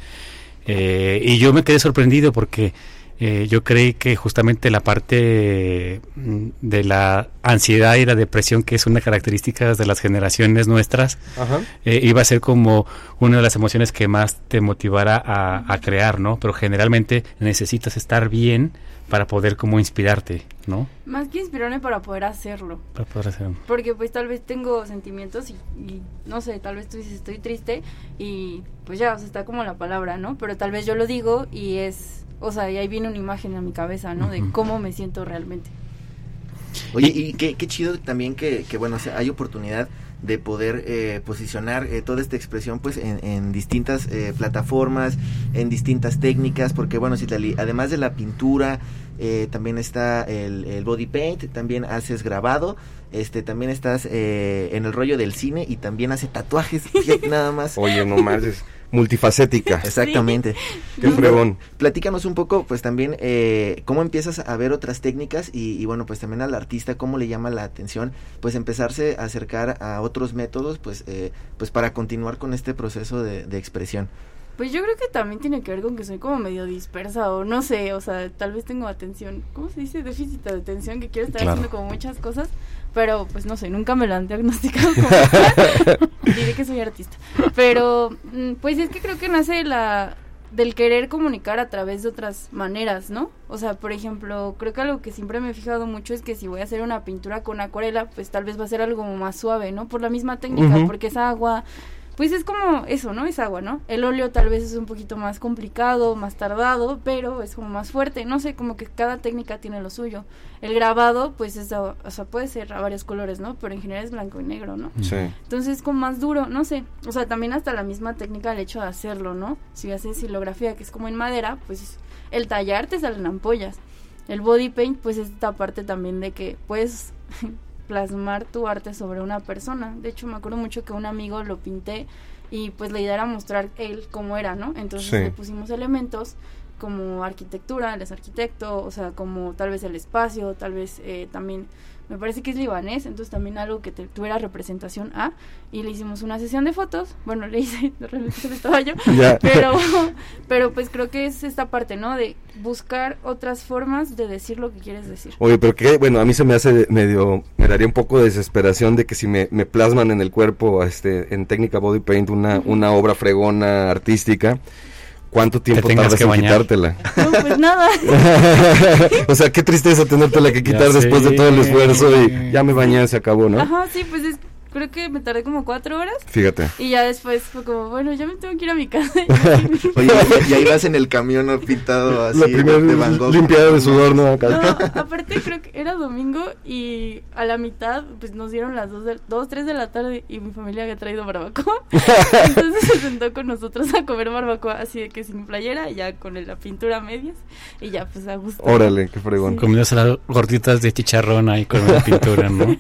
S1: Eh, y yo me quedé sorprendido porque eh, yo creí que justamente la parte mm, de la ansiedad y la depresión, que es una característica de las generaciones nuestras,
S4: Ajá.
S1: eh, iba a ser como una de las emociones que más te motivara a, a crear, ¿no? Pero generalmente necesitas estar bien para poder como inspirarte, ¿no?
S5: Más que inspirarme para poder hacerlo.
S1: Para poder hacerlo.
S5: Porque pues tal vez tengo sentimientos y, y, no sé, tal vez tú dices estoy triste y pues ya, o sea, está como la palabra, ¿no? Pero tal vez yo lo digo y es, o sea, y ahí viene una imagen a mi cabeza, ¿no? De cómo me siento realmente.
S3: Oye, y qué, qué chido también que, que bueno, o sea, hay oportunidad de poder eh, posicionar eh, toda esta expresión pues en, en distintas eh, plataformas, en distintas técnicas, porque bueno, si además de la pintura, eh, también está el, el, body paint, también haces grabado, este también estás eh, en el rollo del cine y también hace tatuajes, nada más.
S4: Oye, no más multifacética.
S3: Exactamente.
S4: Sí. Qué fregón.
S3: Platícanos un poco, pues también, eh, cómo empiezas a ver otras técnicas y, y, bueno, pues también al artista, cómo le llama la atención, pues empezarse a acercar a otros métodos, pues, eh, pues para continuar con este proceso de, de expresión.
S5: Pues yo creo que también tiene que ver con que soy como medio dispersa o no sé, o sea, tal vez tengo atención, ¿cómo se dice? Déficit de atención, que quiero estar claro. haciendo como muchas cosas, pero pues no sé, nunca me lo han diagnosticado como diré que soy artista. Pero pues es que creo que nace la del querer comunicar a través de otras maneras, ¿no? O sea, por ejemplo, creo que algo que siempre me he fijado mucho es que si voy a hacer una pintura con acuarela, pues tal vez va a ser algo más suave, ¿no? Por la misma técnica, uh -huh. porque es agua, pues es como eso, ¿no? Es agua, ¿no? El óleo tal vez es un poquito más complicado, más tardado, pero es como más fuerte, no sé, como que cada técnica tiene lo suyo. El grabado, pues es, o sea, puede ser a varios colores, ¿no? Pero en general es blanco y negro, ¿no?
S4: Sí.
S5: Entonces es como más duro, no sé. O sea, también hasta la misma técnica el hecho de hacerlo, ¿no? Si haces silografía, que es como en madera, pues el tallar te salen ampollas. El body paint, pues es esta parte también de que puedes plasmar tu arte sobre una persona. De hecho, me acuerdo mucho que un amigo lo pinté y pues la idea era mostrar él cómo era, ¿no? Entonces sí. le pusimos elementos como arquitectura, él es arquitecto, o sea, como tal vez el espacio, tal vez eh, también, me parece que es libanés, entonces también algo que te, tuviera representación A, y le hicimos una sesión de fotos, bueno, le hice, realmente estaba yo, yeah. pero, pero pues creo que es esta parte, ¿no? De buscar otras formas de decir lo que quieres decir.
S4: Oye, pero que, bueno, a mí se me hace medio, me daría un poco de desesperación de que si me, me plasman en el cuerpo, este, en técnica body paint, una, uh -huh. una obra fregona artística, ¿Cuánto tiempo tardas en quitártela?
S5: No, pues nada.
S4: o sea, qué tristeza tenértela que quitar ya después sé. de todo el esfuerzo y ya me bañé, se acabó, ¿no?
S5: Ajá, sí, pues es, creo que me tardé como cuatro horas.
S4: Fíjate.
S5: Y ya después fue como, bueno, ya me tengo que ir a mi casa.
S3: Oye, y ahí vas en el camión pintado así
S4: La primera
S3: de Van Gogh.
S4: Limpiado de sudor, ¿no?
S5: no, aparte creo que era domingo y a la mitad pues nos dieron las dos, de, dos, tres de la tarde y mi familia había traído barbacoa. Entonces se sentó con nosotros a comer barbacoa así de que sin playera, ya con la pintura a medias y ya pues a gusto.
S4: Órale, qué fregón.
S1: Sí. Comiéndose las gorditas de chicharrón ahí con la pintura, ¿no?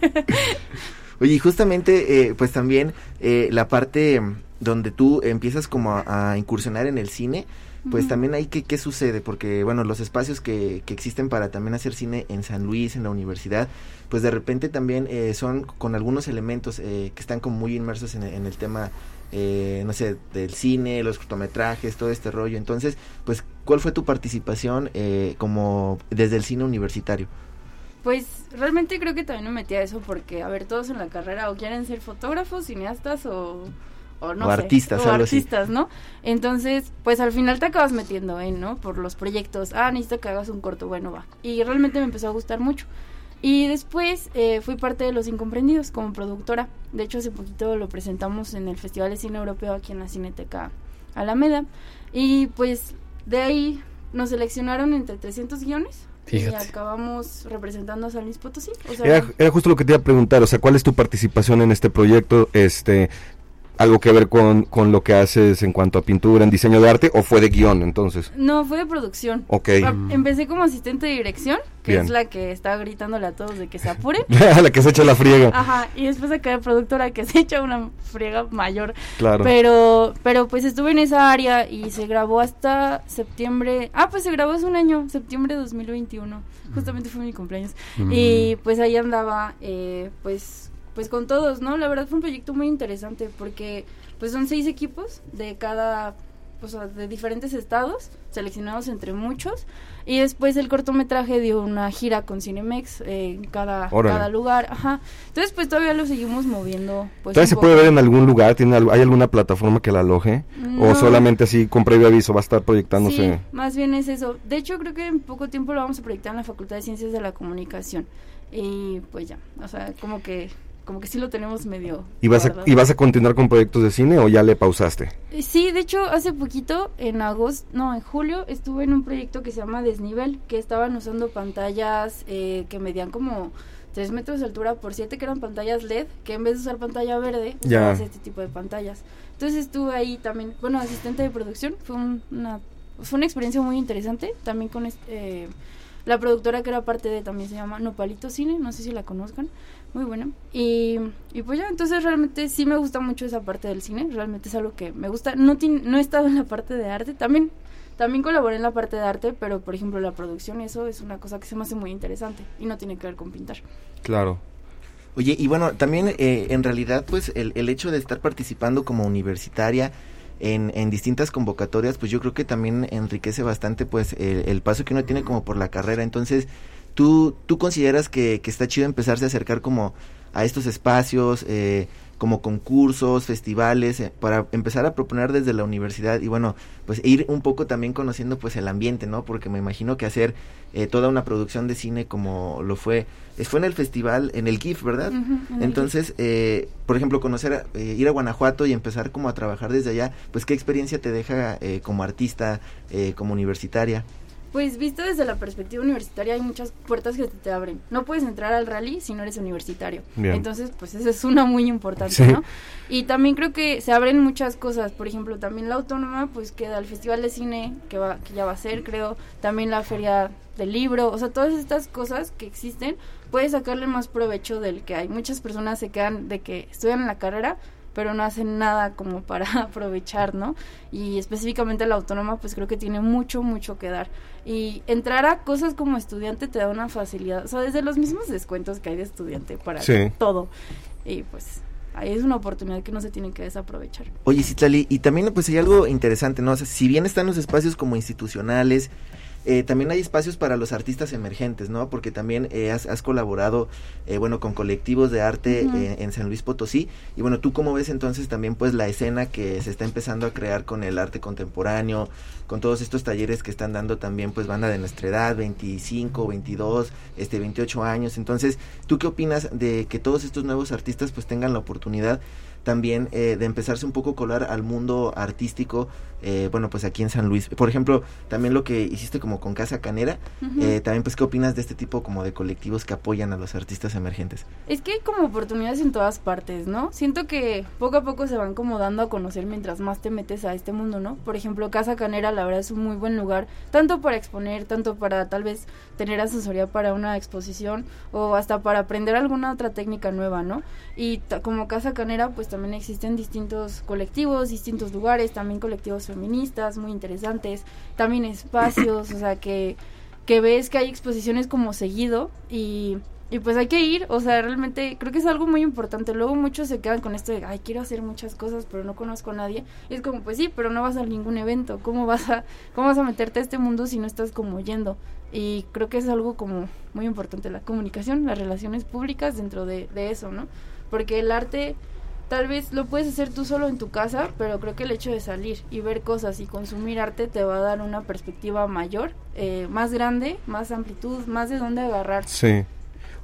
S3: Oye, y justamente, eh, pues también eh, la parte donde tú empiezas como a, a incursionar en el cine, pues uh -huh. también ahí ¿qué, qué sucede, porque bueno, los espacios que, que, existen para también hacer cine en San Luis, en la universidad, pues de repente también eh, son con algunos elementos eh, que están como muy inmersos en, en el tema, eh, no sé, del cine, los cortometrajes, todo este rollo. Entonces, pues, ¿cuál fue tu participación eh, como desde el cine universitario?
S5: Pues realmente creo que también me metí a eso porque, a ver, todos en la carrera o quieren ser fotógrafos, cineastas o, o no
S3: o
S5: sé,
S3: artistas,
S5: o artistas, ¿no? Entonces, pues al final te acabas metiendo en, ¿no? Por los proyectos, ah, necesito que hagas un corto, bueno, va. Y realmente me empezó a gustar mucho. Y después eh, fui parte de Los Incomprendidos como productora. De hecho, hace poquito lo presentamos en el Festival de Cine Europeo aquí en la Cineteca Alameda. Y pues de ahí nos seleccionaron entre 300 guiones
S1: Fíjate.
S5: Y acabamos representando a San Luis Potosí. O sea,
S4: era, era, justo lo que te iba a preguntar, o sea, ¿cuál es tu participación en este proyecto? Este, algo que ver con, con lo que haces en cuanto a pintura, en diseño de arte, o fue de guion entonces?
S5: No, fue de producción.
S4: Ok.
S5: Empecé como asistente de dirección, que Bien. es la que está gritándole a todos de que se apuren.
S4: la que se echa la friega.
S5: Ajá, y después acá de productora que se echa una friega mayor.
S4: Claro.
S5: Pero, pero pues estuve en esa área y se grabó hasta septiembre. Ah, pues se grabó hace un año, septiembre de 2021. Justamente fue mi cumpleaños. Mm. Y pues ahí andaba, eh, pues pues con todos, ¿no? La verdad fue un proyecto muy interesante porque pues son seis equipos de cada o sea, de diferentes estados, seleccionados entre muchos. Y después el cortometraje dio una gira con Cinemex eh, en cada,
S4: Órale.
S5: cada lugar. Ajá. Entonces, pues todavía lo seguimos moviendo. Pues,
S4: ¿Todavía se puede ver en algún lugar? ¿Tiene, ¿Hay alguna plataforma que la aloje? ¿O solamente así con previo aviso va a estar proyectándose?
S5: Sí, más bien es eso. De hecho, creo que en poco tiempo lo vamos a proyectar en la Facultad de Ciencias de la Comunicación. Y pues ya, o sea, como que como que sí lo tenemos medio
S4: ¿Y vas, a. ¿Y vas a continuar con proyectos de cine o ya le pausaste?
S5: Eh, Sí, de hecho, hace poquito, en agosto, no, en julio, estuve en un proyecto que se llama Desnivel, que estaban usando pantallas eh, que medían como 3 metros de altura por 7, que eran pantallas LED, que en vez de usar pantalla verde,
S4: Ya.
S5: este tipo de pantallas. Entonces estuve ahí también, bueno, asistente de producción, fue un- una, fue una experiencia muy interesante, también con este, eh, la productora que era parte de, también se llama Nopalito Cine, no sé si la conozcan, muy buena. Y, y pues ya, entonces realmente sí me gusta mucho esa parte del cine, realmente es algo que me gusta. No, ti- no he estado en la parte de arte, también, también colaboré en la parte de arte, pero por ejemplo la producción, eso es una cosa que se me hace muy interesante y no tiene que ver con pintar.
S4: Claro.
S3: Oye, y bueno, también eh, en realidad, pues el, el hecho de estar participando como universitaria en, en distintas convocatorias, pues yo creo que también enriquece bastante, pues el, el paso que uno tiene como por la carrera. Entonces, ¿tú, tú consideras que, que está chido empezarse a acercar como a estos espacios, eh, como concursos, festivales, eh, para empezar a proponer desde la universidad y bueno, pues ir un poco también conociendo pues el ambiente, ¿no? Porque me imagino que hacer eh, toda una producción de cine como lo fue, fue en el festival, en el GIF, ¿verdad?
S5: En
S3: Entonces, eh, por ejemplo, conocer, eh, ir a Guanajuato y empezar como a trabajar desde allá, pues qué experiencia te deja eh, como artista, eh, como universitaria.
S5: Pues visto desde la perspectiva universitaria hay muchas puertas que te, abren. No puedes entrar al rally si no eres universitario.
S3: Bien.
S5: Entonces, pues esa es una muy importante,
S3: Sí.
S5: ¿no? Y también creo que se abren muchas cosas. Por ejemplo, también la autónoma, pues queda el Festival de Cine, que, va, que ya va a ser, creo. También la Feria del Libro. O sea, todas estas cosas que existen, puedes sacarle más provecho del que hay. Muchas personas se quedan de que estudian la carrera, pero no hacen nada como para aprovechar, ¿no? Y específicamente la autónoma, pues creo que tiene mucho, mucho que dar. Y entrar a cosas como estudiante te da una facilidad, o sea, desde los mismos descuentos que hay de estudiante para
S3: Sí.
S5: todo. Y pues ahí es una oportunidad que no se tiene que desaprovechar.
S3: Oye, Citlali, y también pues hay algo interesante, ¿no? O sea, si bien están los espacios como institucionales, eh, también hay espacios para los artistas emergentes, ¿no? Porque también eh, has, has colaborado, eh, bueno, con colectivos de arte eh, en San Luis Potosí. Y bueno, ¿tú cómo ves entonces también pues la escena que se está empezando a crear con el arte contemporáneo, con todos estos talleres que están dando también pues banda de nuestra edad, 25, 22, este 28 años? Entonces, ¿tú qué opinas de que todos estos nuevos artistas pues tengan la oportunidad también eh, de empezarse un poco a colar al mundo artístico, eh, bueno, pues aquí en San Luis. Por ejemplo, también lo que hiciste como con Casa Canera,
S5: Ujú.
S3: eh, también pues qué opinas de este tipo como de colectivos que apoyan a los artistas emergentes.
S5: Es que hay como oportunidades en todas partes, ¿no? Siento que poco a poco se van como dando a conocer mientras más te metes a este mundo, ¿no? Por ejemplo, Casa Canera, la verdad es un muy buen lugar, tanto para exponer, tanto para tal vez tener asesoría para una exposición o hasta para aprender alguna otra técnica nueva, ¿no? Y como Casa Canera, pues también existen distintos colectivos, distintos lugares, también colectivos feministas muy interesantes, también espacios, o sea, que, que ves que hay exposiciones como seguido y, y pues hay que ir, o sea, realmente creo que es algo muy importante. Luego muchos se quedan con esto de, ay, quiero hacer muchas cosas, pero no conozco a nadie. Y es como, pues sí, pero no vas a ningún evento. ¿Cómo vas a, cómo vas a meterte a este mundo si no estás como yendo? Y creo que es algo como muy importante la comunicación, las relaciones públicas dentro de, de eso, ¿no? Porque el arte tal vez lo puedes hacer tú solo en tu casa, pero creo que el hecho de salir y ver cosas y consumir arte te va a dar una perspectiva mayor, eh, más grande, más amplitud, más de dónde agarrar.
S4: Sí.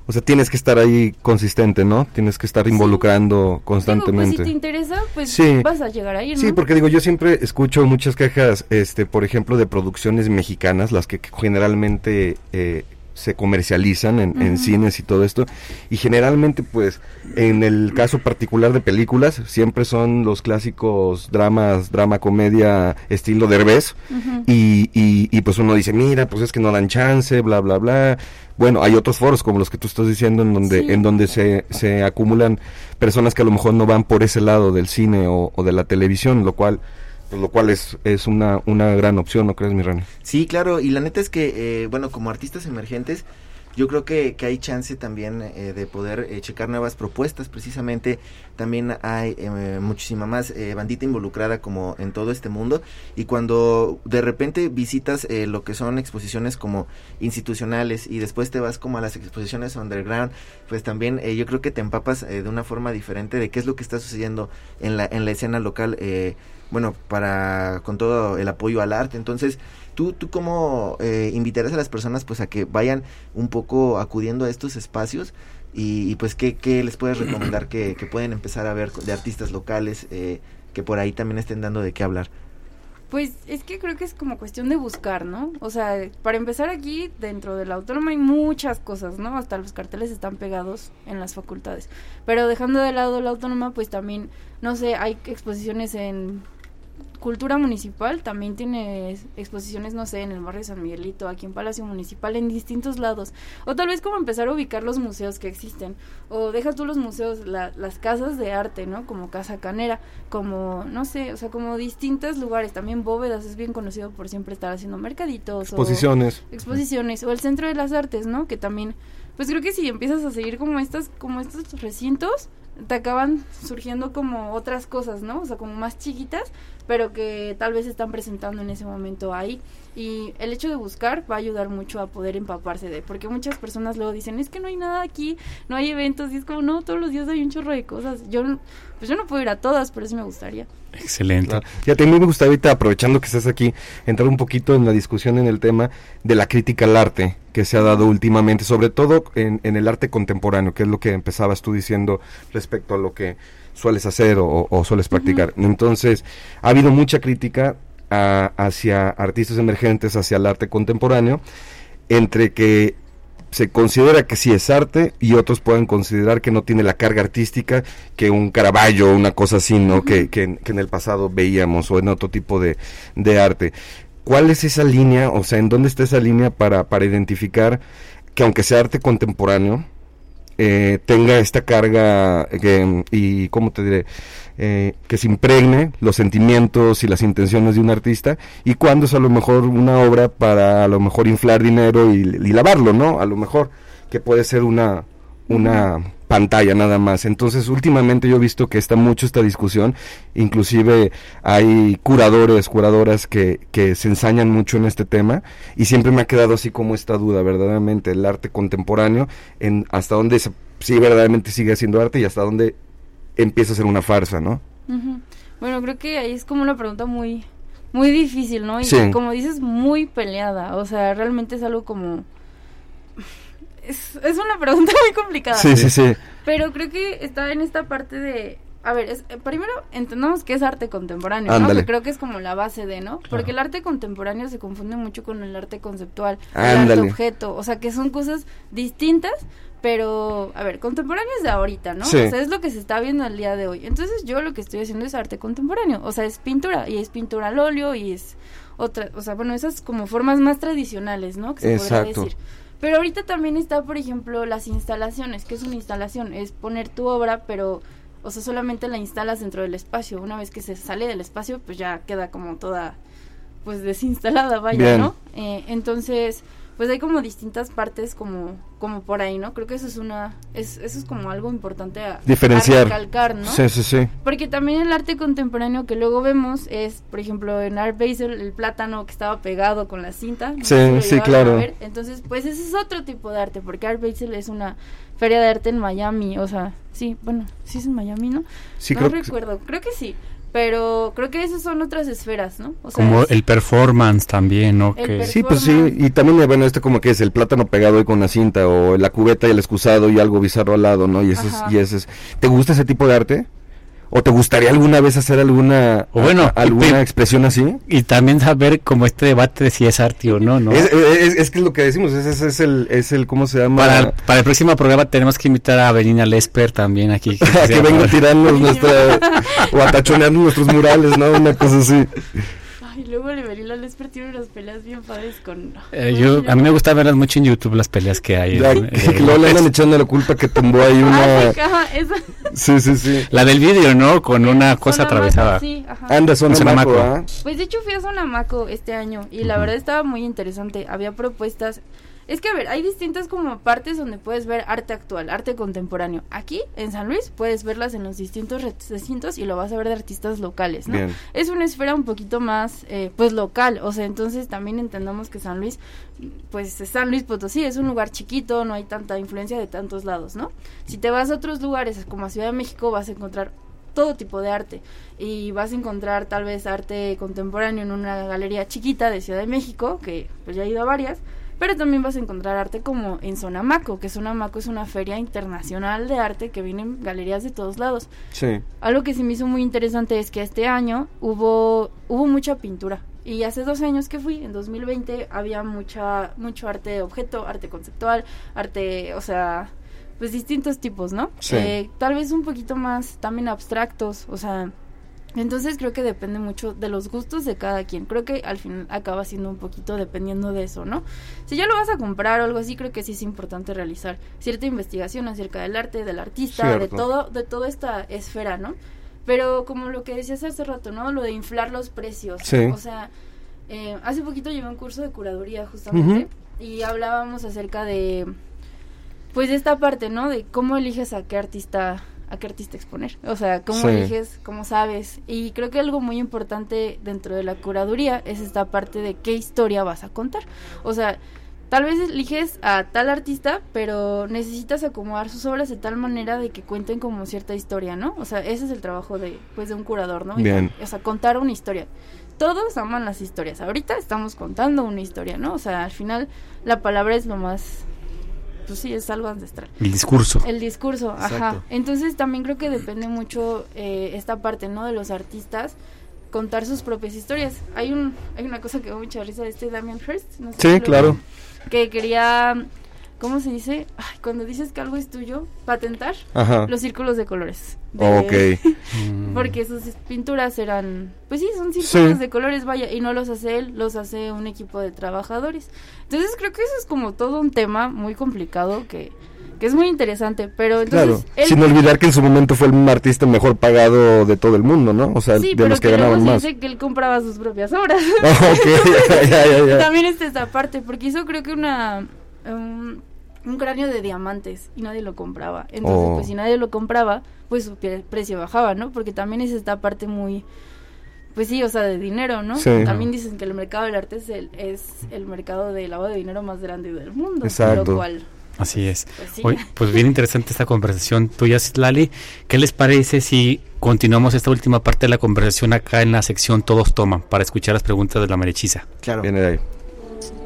S4: O sea, tienes que estar ahí consistente, ¿no? Tienes que estar involucrando
S5: Digo, pues
S4: constantemente.
S5: si te interesa, pues
S4: Sí.
S5: vas a llegar a ir, ¿no?
S4: Sí, porque digo, yo siempre escucho muchas quejas, este, por ejemplo, de producciones mexicanas, las que generalmente eh, se comercializan en, en cines y todo esto, y generalmente, pues, en el caso particular de películas, siempre son los clásicos dramas, drama, comedia, estilo Derbez,
S13: Ujú.
S4: y, y, y pues uno dice, mira, pues es que no dan chance, bla, bla, bla. Bueno, hay otros foros como los que tú estás diciendo en donde,
S13: Sí.
S4: en donde se, se acumulan personas que a lo mejor no van por ese lado del cine o, o de la televisión, lo cual, lo cual es, es una, una gran opción, ¿no crees, mi Rani?
S3: Sí, claro, y la neta es que, eh, bueno, como artistas emergentes, yo creo que, que hay chance también eh, de poder eh, checar nuevas propuestas. Precisamente también hay eh, muchísima más eh, bandita involucrada como en todo este mundo. Y cuando de repente visitas eh, lo que son exposiciones como institucionales y después te vas como a las exposiciones underground, pues también yo creo que te empapas de una forma diferente de qué es lo que está sucediendo en la, en la escena local. Eh, bueno, para con todo el apoyo al arte. Entonces, ¿tú, tú cómo eh, invitarás a las personas pues a que vayan un poco acudiendo a estos espacios? Y, y, pues, ¿qué, ¿qué, les puedes recomendar que, que, pueden empezar a ver de artistas locales eh, que por ahí también estén dando de qué hablar?
S5: Pues es que creo que es como cuestión de buscar, ¿no? O sea, para empezar aquí, dentro de la autónoma hay muchas cosas, ¿no? Hasta los carteles están pegados en las facultades. Pero dejando de lado la autónoma, pues también, no sé, hay exposiciones en Cultura Municipal también tiene exposiciones, no sé, en el barrio San Miguelito, aquí en Palacio Municipal, en distintos lados. O tal vez como empezar a ubicar los museos que existen. O deja tú los museos, la, las casas de arte, ¿no? Como Casa Canera, como, no sé, o sea, como distintos lugares. También Bóvedas es bien conocido por siempre estar haciendo mercaditos.
S4: Exposiciones.
S5: O exposiciones. O el Centro de las Artes, ¿no? Que también, pues creo que si empiezas a seguir como estas, como estos recintos, te acaban surgiendo como otras cosas, ¿no? O sea, como más chiquitas, pero que tal vez están presentando en ese momento ahí. Y el hecho de buscar va a ayudar mucho a poder empaparse de, porque muchas personas luego dicen, es que no hay nada aquí, no hay eventos, y es como, no, todos los días hay un chorro de cosas. Yo, pues yo no puedo ir a todas, pero sí me gustaría.
S1: Excelente.
S4: Ya también me gustaría ahorita, aprovechando que estás aquí, entrar un poquito en la discusión en el tema de la crítica al arte que se ha dado últimamente, sobre todo en, en el arte contemporáneo, que es lo que empezabas tú diciendo respecto a lo que sueles hacer o, o sueles practicar. Uh -huh. Entonces, ha habido mucha crítica a, hacia artistas emergentes, hacia el arte contemporáneo, entre que se considera que sí es arte y otros pueden considerar que no tiene la carga artística que un Caravaggio o una cosa así, ¿no? Uh -huh. que, que, que, en el pasado veíamos o en otro tipo de, de arte. ¿Cuál es esa línea? O sea, ¿en dónde está esa línea para, para identificar que aunque sea arte contemporáneo, eh, tenga esta carga que, y, ¿cómo te diré? Eh, que se impregne los sentimientos y las intenciones de un artista y cuando es a lo mejor una obra para a lo mejor inflar dinero y, lavarlo, ¿no? A lo mejor que puede ser una, una pantalla nada más. Entonces, últimamente yo he visto que está mucho esta discusión, inclusive hay curadores, curadoras que, que se ensañan mucho en este tema y siempre me ha quedado así como esta duda, verdaderamente, el arte contemporáneo, en hasta dónde se, sí verdaderamente sigue siendo arte y hasta dónde empieza a ser una farsa, ¿no?
S5: Uh -huh. Bueno, creo que ahí es como una pregunta muy muy difícil, ¿no? Y sí. como dices, muy peleada, o sea, realmente es algo como es, es una pregunta muy complicada.
S4: Sí, sí, sí.
S5: Pero creo que está en esta parte de a ver, es, primero entendamos que es arte contemporáneo, Ándale. ¿no? Que creo que es como la base de, ¿no? Porque el arte contemporáneo se confunde mucho con el arte conceptual, Ándale. el arte objeto, o sea, que son cosas distintas, pero, a ver, contemporáneo es de ahorita, ¿no?
S4: Sí.
S5: O sea, es lo que se está viendo al día de hoy. Entonces, yo lo que estoy haciendo es arte contemporáneo, o sea, es pintura, y es pintura al óleo, y es otra, o sea, bueno, esas como formas más tradicionales, ¿no? Que se
S4: Exacto.
S5: podría decir. Pero ahorita también está, por ejemplo, las instalaciones. ¿Qué es una instalación? Es poner tu obra, pero, o sea, solamente la instalas dentro del espacio. Una vez que se sale del espacio, pues ya queda como toda, pues desinstalada, vaya,
S4: Bien.
S5: ¿no? Eh, entonces, pues hay como distintas partes como, como por ahí, ¿no? Creo que eso es una, es, eso es como algo importante a,
S4: Diferenciar.
S5: a recalcar, ¿no?
S4: Sí, sí, sí.
S5: Porque también el arte contemporáneo que luego vemos es, por ejemplo, en Art Basel, el plátano que estaba pegado con la cinta.
S4: ¿no? Sí, sí, claro.
S5: Entonces, pues ese es otro tipo de arte, porque Art Basel es una feria de arte en Miami, o sea, sí, bueno, sí es en Miami, ¿no?
S4: Sí,
S5: no
S4: creo
S5: recuerdo, que... creo que sí. Pero creo que esas son otras esferas, ¿no?
S1: O sea, como es, el performance también, ¿no?
S4: Que... Sí, pues sí, y también, bueno, este como que es el plátano pegado ahí con la cinta, o la cubeta y el excusado y algo bizarro al lado, ¿no? Y ese, es, y ese es... ¿Te gusta ese tipo de arte? ¿O te gustaría alguna vez hacer alguna
S1: o bueno,
S4: a, alguna y, expresión así?
S1: Y también saber como este debate de si es arte o no, ¿no?
S4: Es, es, es que es lo que decimos, es, es, es, el, es el, ¿cómo se llama?
S1: Para, para el próximo programa tenemos que invitar a Benina Lesper también aquí.
S4: Que, que venga a tirarnos nuestra, o a tachonearnos nuestros murales, ¿no? Una cosa así.
S5: Y luego Liberila Lesper tiene unas peleas bien padres con...
S1: Eh, yo, a mí me gusta verlas mucho en YouTube, las peleas que hay.
S4: Ya,
S1: eh,
S4: que luego le andan echando la culpa que tumbó ahí una...
S5: Ah, esa.
S4: sí, sí, sí.
S1: La del vídeo, ¿no? Con una cosa
S5: Sonamaco,
S1: atravesada.
S5: Sí, ajá.
S4: Anda, Sonamaco, ¿ah?
S5: Pues de hecho fui a Sonamaco este año y la verdad estaba muy interesante. Había propuestas Es que, a ver, hay distintas como partes donde puedes ver arte actual, arte contemporáneo. Aquí, en San Luis, puedes verlas en los distintos recintos y lo vas a ver de artistas locales, ¿no?
S4: Bien.
S5: Es una esfera un poquito más, eh, pues, local. O sea, entonces también entendamos que San Luis, pues, es San Luis Potosí es un lugar chiquito, no hay tanta influencia de tantos lados, ¿no? Si te vas a otros lugares, como a Ciudad de México, vas a encontrar todo tipo de arte y vas a encontrar tal vez arte contemporáneo en una galería chiquita de Ciudad de México, que pues ya he ido a varias, pero también vas a encontrar arte como en Sonamaco, que Sonamaco es una feria internacional de arte que vienen galerías de todos lados.
S4: Sí.
S5: Algo que se me hizo muy interesante es que este año hubo hubo mucha pintura y hace dos años que fui, en 2020, había mucha mucho arte de objeto, arte conceptual, arte, o sea, pues distintos tipos, ¿no?
S4: Sí.
S5: Eh, tal vez un poquito más también abstractos, o sea, entonces creo que depende mucho de los gustos de cada quien. Creo que al final acaba siendo un poquito dependiendo de eso, ¿no? Si ya lo vas a comprar o algo así, creo que sí es importante realizar cierta investigación acerca del arte, del artista, de todo, de toda esta esfera, ¿no? Pero como lo que decías hace rato, ¿no? Lo de inflar los precios.
S4: Sí.
S5: O sea, eh, hace poquito llevé un curso de curaduría justamente y hablábamos acerca de pues de esta parte, ¿no? De cómo eliges a qué artista a qué artista exponer. O sea, cómo
S4: Sí.
S5: eliges, cómo sabes. Y creo que algo muy importante dentro de la curaduría es esta parte de qué historia vas a contar. O sea, tal vez eliges a tal artista, pero necesitas acomodar sus obras de tal manera de que cuenten como cierta historia, ¿no? O sea, ese es el trabajo de pues de un curador, ¿no?
S4: Bien.
S5: O sea, contar una historia. Todos aman las historias. Ahorita estamos contando una historia, ¿no? O sea, al final la palabra es lo más pues sí, es algo ancestral.
S1: El discurso.
S5: El discurso, ajá.
S1: Exacto.
S5: Entonces también creo que depende mucho eh, esta parte, ¿no? De los artistas contar sus propias historias. Hay un hay una cosa que me da mucha risa de este Damien Hirst, no sé
S4: Sí,
S5: si lo-
S4: claro.
S5: que quería ¿cómo se dice? Ay, cuando dices que algo es tuyo, patentar
S4: Ajá.
S5: los círculos de colores. De-
S4: Ok.
S5: Porque sus pinturas eran, pues sí, son círculos
S4: Sí.
S5: de colores, vaya, y no los hace él, los hace un equipo de trabajadores. Entonces creo que eso es como todo un tema muy complicado que, que es muy interesante, pero
S4: Claro,
S5: entonces él-
S4: sin olvidar que en su momento fue el artista mejor pagado de todo el mundo, ¿no? O sea,
S5: sí,
S4: de
S5: pero
S4: los que,
S5: luego
S4: ganaban más.
S5: dice que él compraba sus propias obras.
S4: Ok, ya, ya, ya.
S5: También está esta parte, porque hizo creo que una um, un cráneo de diamantes y nadie lo compraba. Entonces,
S4: Oh.
S5: pues si nadie lo compraba, pues su pre- precio bajaba, ¿no? Porque también es esta parte muy pues sí, o sea, de dinero, ¿no?
S4: Sí.
S5: También dicen que el mercado del arte es el, es el mercado de lavado de dinero más grande del mundo.
S1: Exacto.
S5: Lo cual,
S1: Así es.
S5: Pues sí.
S1: Oye, pues bien interesante esta conversación tuya, Citlali. ¿Qué les parece si continuamos esta última parte de la conversación acá en la sección Todos Toman para escuchar las preguntas de la marichiza?
S3: Claro.
S4: Viene de ahí.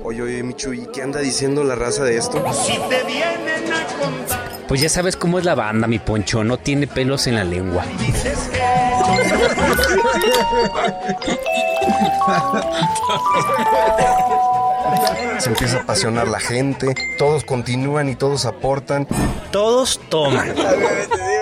S12: Oye, oye, Michu, ¿y qué anda diciendo la raza de esto?
S6: Pues ya sabes cómo es la banda, mi poncho. No tiene pelos en la lengua.
S12: Se empieza a apasionar la gente, todos continúan y todos aportan.
S6: Todos toman.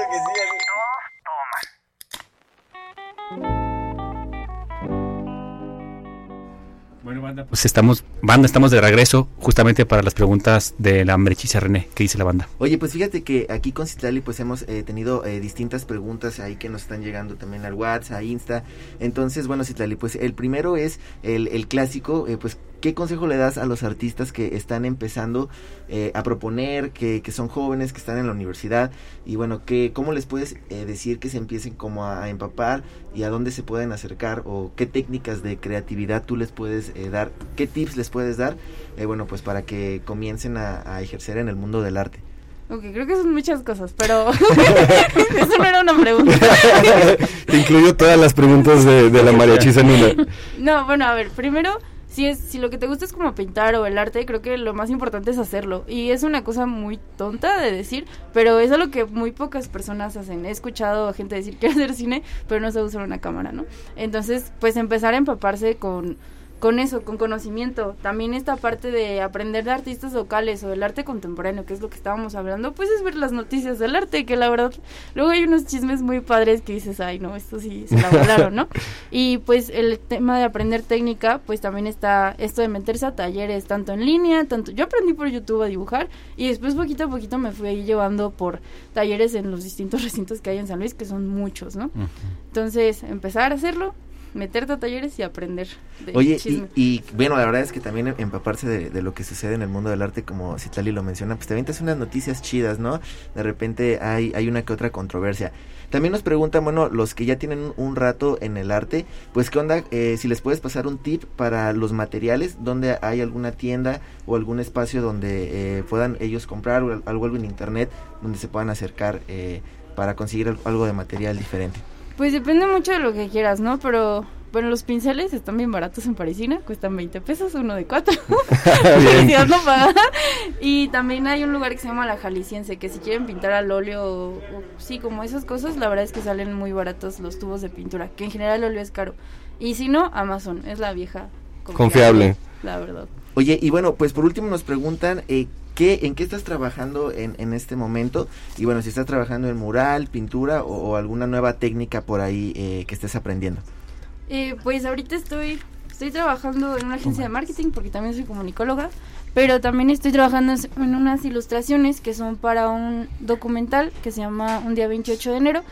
S1: banda, pues estamos, banda, estamos de regreso justamente para las preguntas de la marichiza René. ¿Qué dice la banda?
S3: Oye, pues fíjate que aquí con Citlali pues hemos eh, tenido eh, distintas preguntas ahí que nos están llegando también al WhatsApp, a Insta. Entonces, bueno, Citlali, pues el primero es el, el clásico, eh, pues ¿qué consejo le das a los artistas que están empezando eh, a proponer, que, que son jóvenes, que están en la universidad? Y bueno, que, ¿cómo les puedes eh, decir que se empiecen como a, a empapar y a dónde se pueden acercar o qué técnicas de creatividad tú les puedes eh, dar, qué tips les puedes dar, eh, bueno, pues para que comiencen a, a ejercer en el mundo del arte?
S5: ok, creo que son muchas cosas, pero eso no era una pregunta.
S4: Te incluyo todas las preguntas de, de la mariachiza en una.
S5: No, bueno, a ver, primero, si es si lo que te gusta es como pintar o el arte, creo que lo más importante es hacerlo. Y es una cosa muy tonta de decir, pero es algo que muy pocas personas hacen. He escuchado a gente decir que hacer cine, pero no sabe usar una cámara, ¿no? Entonces, pues empezar a empaparse con con eso, con conocimiento. También esta parte de aprender de artistas locales o del arte contemporáneo, que es lo que estábamos hablando, pues es ver las noticias del arte, que la verdad, luego hay unos chismes muy padres que dices, ay, no, esto sí se la volaron, ¿no? Y pues el tema de aprender técnica, pues también está esto de meterse a talleres, tanto en línea, tanto... Yo aprendí por YouTube a dibujar y después poquito a poquito me fui ahí llevando por talleres en los distintos recintos que hay en San Luis, que son muchos, ¿no? Entonces, empezar a hacerlo, meterte a talleres y aprender. De
S3: Oye, y, bueno, la verdad es que también empaparse de, de, lo que sucede en el mundo del arte, como Citlali lo menciona, pues también te hace unas noticias chidas, ¿no? De repente hay, hay una que otra controversia. También nos preguntan, bueno, los que ya tienen un rato en el arte, pues qué onda, eh, si les puedes pasar un tip para los materiales, donde hay alguna tienda o algún espacio donde eh, puedan ellos comprar o algo, algo en internet, donde se puedan acercar eh, para conseguir algo de material diferente.
S5: Pues depende mucho de lo que quieras, ¿no? Pero bueno, los pinceles están bien baratos en Parisina, cuestan 20 pesos, uno de cuatro. No. Y también hay un lugar que se llama La Jalisciense, que si quieren pintar al óleo, o, o, sí, como esas cosas, la verdad es que salen muy baratos los tubos de pintura, que en general el óleo es caro. Y si no, Amazon, es la vieja
S4: confiable. confiable.
S5: La verdad.
S3: Oye, y bueno, pues por último nos preguntan eh, ¿qué, en qué estás trabajando en, en, este momento y bueno, si estás trabajando en mural, pintura o, o alguna nueva técnica por ahí eh, que estés aprendiendo.
S5: Eh, pues ahorita estoy, estoy trabajando en una agencia de marketing porque también soy comunicóloga, pero también estoy trabajando en unas ilustraciones que son para un documental que se llama Un día 28 de enero,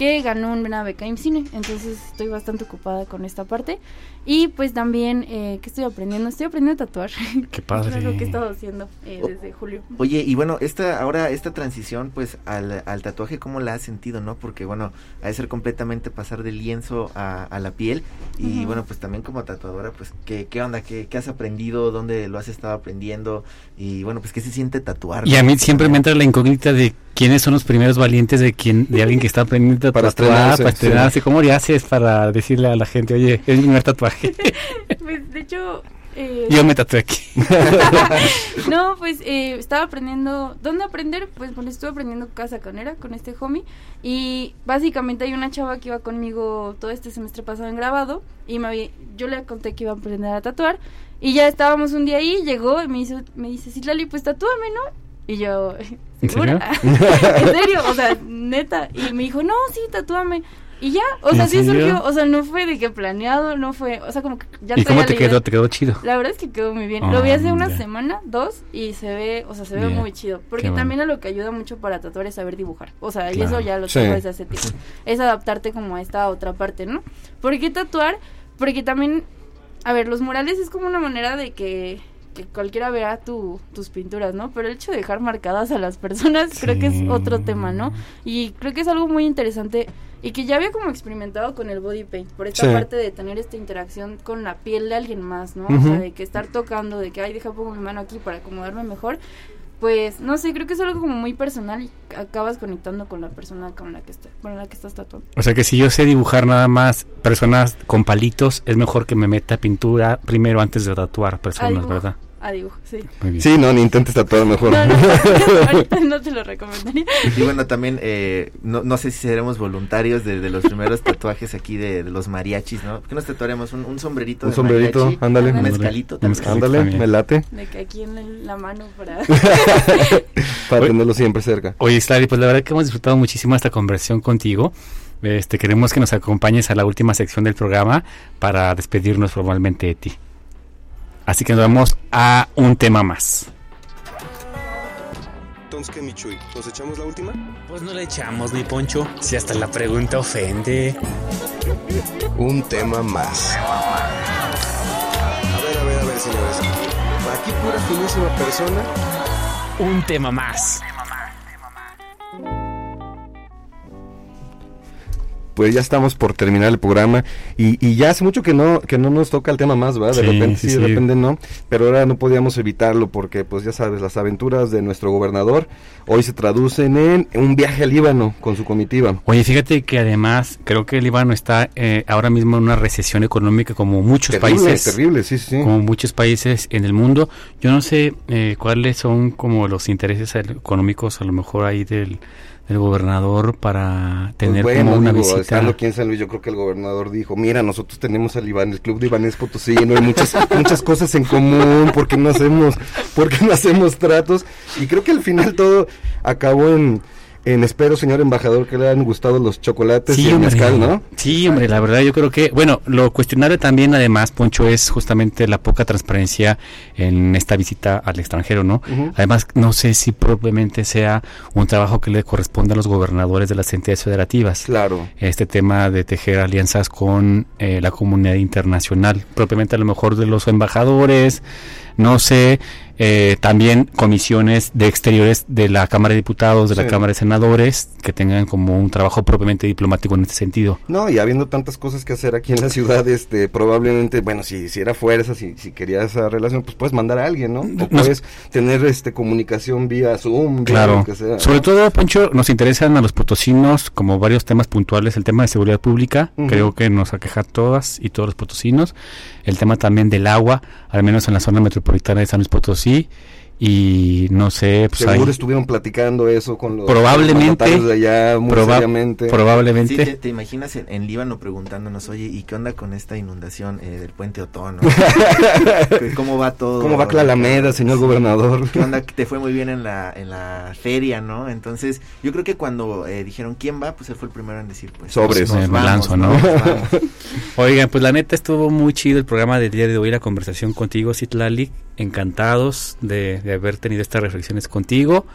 S5: que ganó una beca IMCINE, entonces estoy bastante ocupada con esta parte. Y pues también, eh, ¿qué estoy aprendiendo? Estoy aprendiendo a tatuar.
S1: Qué padre.
S5: es lo que he estado haciendo eh, desde julio.
S3: Oye, y bueno, esta ahora esta transición pues al, al, tatuaje, ¿cómo la has sentido, no? Porque bueno, ha de ser completamente pasar del lienzo a, a la piel. Y uh -huh. bueno, pues también como tatuadora, pues, ¿qué, qué onda? ¿Qué, ¿Qué, has aprendido? ¿Dónde lo has estado aprendiendo? Y bueno, pues, ¿qué se siente tatuar?
S1: Y a mí siempre me entra la incógnita de quiénes son los primeros valientes de quien de alguien que está aprendiendo a
S4: para
S1: tatuar,
S4: estrenarse,
S1: para estrenarse.
S4: sí.
S1: ¿Cómo le haces para decirle a la gente, oye, es mi primer tatuaje?
S5: pues, de hecho... Eh,
S1: Yo me tatué aquí.
S5: no, pues eh, estaba aprendiendo. ¿Dónde aprender? Pues, pues estuve aprendiendo casa canera con este homie. Y básicamente hay una chava que iba conmigo todo este semestre pasado en grabado. Y me había, yo le conté que iba a aprender a tatuar. Y ya estábamos un día ahí, llegó y me, hizo, me dice, sí, Lali, pues tatúame, ¿no? Y yo, ¿segura? ¿En serio? ¿En serio? O sea, neta. Y me dijo, no, sí, tatúame. Y ya, o sea, sí surgió, o sea, no fue de que planeado, no fue, o sea, como que ya
S1: ¿Y cómo te quedó? ¿Te quedó chido?
S5: La verdad es que quedó muy bien. Oh, lo vi hace una ya. semana, dos, y se ve, o sea, se ve muy chido. Porque Qué también bueno. a lo que ayuda mucho para tatuar es saber dibujar. O sea, claro. y eso ya lo tengo sí. desde hace tiempo. Es adaptarte como a esta otra parte, ¿no? ¿Por qué tatuar? Porque también, a ver, los murales es como una manera de que que cualquiera vea tu, tus pinturas, ¿no? Pero el hecho de dejar marcadas a las personas sí. creo que es otro tema, ¿no? Y creo que es algo muy interesante y que ya había como experimentado con el body paint, por esta sí. parte de tener esta interacción con la piel de alguien más, ¿no? Uh -huh. O sea, de que estar tocando, de que, ay, deja pongo mi mano aquí para acomodarme mejor. Pues, no sé, creo que es algo como muy personal y acabas conectando con la persona con la que, está, con la que estás tatuando.
S1: O sea que si yo sé dibujar nada más personas con palitos, es mejor que me meta pintura primero antes de tatuar personas, ¿verdad?
S5: A dibujo, sí.
S4: Sí, no, ni intentes tatuar mejor.
S5: No, no, no te lo recomendaría.
S3: Y bueno, también, eh, no, no sé si seremos voluntarios de, de los primeros tatuajes aquí de, de, los mariachis, ¿no? ¿Qué nos tatuaremos? Un, un sombrerito
S4: Un sombrerito,
S3: mariachi,
S4: ándale.
S3: Un mezcalito también.
S4: Ándale, me late.
S5: De que aquí en la mano para...
S4: para tenerlo siempre cerca.
S1: Oye, Slary, pues la verdad que hemos disfrutado muchísimo esta conversación contigo. Este, queremos que nos acompañes a la última sección del programa para despedirnos formalmente de ti. Así que nos vamos a un tema más.
S2: Entonces, ¿qué, Michuy? ¿Nos echamos la última?
S6: Pues no le echamos, mi Poncho. Si hasta la pregunta ofende.
S12: Un tema más.
S2: A ver, a ver, a ver, señores. Aquí pura finísima persona.
S6: Un tema más.
S4: Pues ya estamos por terminar el programa y, y, ya hace mucho que no que no nos toca el tema más, ¿va? De sí, repente sí, sí, de repente no, pero ahora no podíamos evitarlo porque pues ya sabes, las aventuras de nuestro gobernador hoy se traducen en un viaje al Líbano con su comitiva.
S1: Oye, fíjate que además creo que el Líbano está eh, ahora mismo en una recesión económica como muchos
S4: terrible,
S1: países.
S4: Terrible, sí, sí.
S1: Como muchos países en el mundo. Yo no sé eh, cuáles son como los intereses económicos a lo mejor ahí del el gobernador para tener
S4: pues bueno,
S1: como una
S4: digo,
S1: visita.
S4: Estando aquí en San Luis, yo creo que el gobernador dijo, mira, nosotros tenemos al Iván, el club de Ibanés Potosí, no hay muchas, muchas cosas en común, porque no hacemos, porque no hacemos tratos? Y creo que al final todo acabó en, En espero, señor embajador, que le han gustado los chocolates
S1: Sí,
S4: y el
S1: hombre.
S4: mezcal, ¿no?
S1: Sí, hombre, la verdad yo creo que, bueno, lo cuestionable también además, Poncho, es justamente la poca transparencia en esta visita al extranjero, ¿no? Además, no sé si propiamente sea un trabajo que le corresponde a los gobernadores de las entidades federativas.
S4: Claro.
S1: Este tema de tejer alianzas con eh, la comunidad internacional, propiamente a lo mejor de los embajadores, no sé, eh, también comisiones de exteriores de la Cámara de Diputados, de la. Cámara de Senadores, que tengan como un trabajo propiamente diplomático en este sentido.
S4: No, y habiendo tantas cosas que hacer aquí en la ciudad, este, probablemente, bueno, si hiciera fuerza, si, si quería esa relación, pues puedes mandar a alguien, ¿no? O
S1: Nos-
S4: puedes tener, este, comunicación vía Zoom, vía
S1: Claro.
S4: lo que sea.
S1: Sobre todo, Poncho, nos interesan a los potosinos como varios temas puntuales. El tema de seguridad pública, creo que nos aqueja a todas y todos los potosinos. El tema también del agua, al menos en la zona metropolitana de San Luis Potosí. Y no sé, pues
S4: Seguro
S1: ahí-
S4: estuvieron platicando eso con los
S1: Probablemente,
S4: de allá muy
S1: proba-
S4: seriamente.
S1: probablemente.
S3: Sí, te, te imaginas en, en Líbano preguntándonos, oye, ¿y qué onda con esta inundación eh, del puente Otón? no? ¿Qué- ¿Cómo va todo?
S4: ¿Cómo va la Alameda, señor gobernador?
S3: ¿Qué onda? Te fue muy bien en la, en la feria, ¿no? Entonces, yo creo que cuando eh, dijeron quién va, pues él fue el primero en decir, pues,
S1: Me
S3: vamos,
S1: lanzo, ¿no?
S3: nos vamos.
S1: Oigan, pues la neta estuvo muy chido el programa del día de hoy, la conversación contigo, Citlali. Encantados de, de haber tenido estas reflexiones contigo.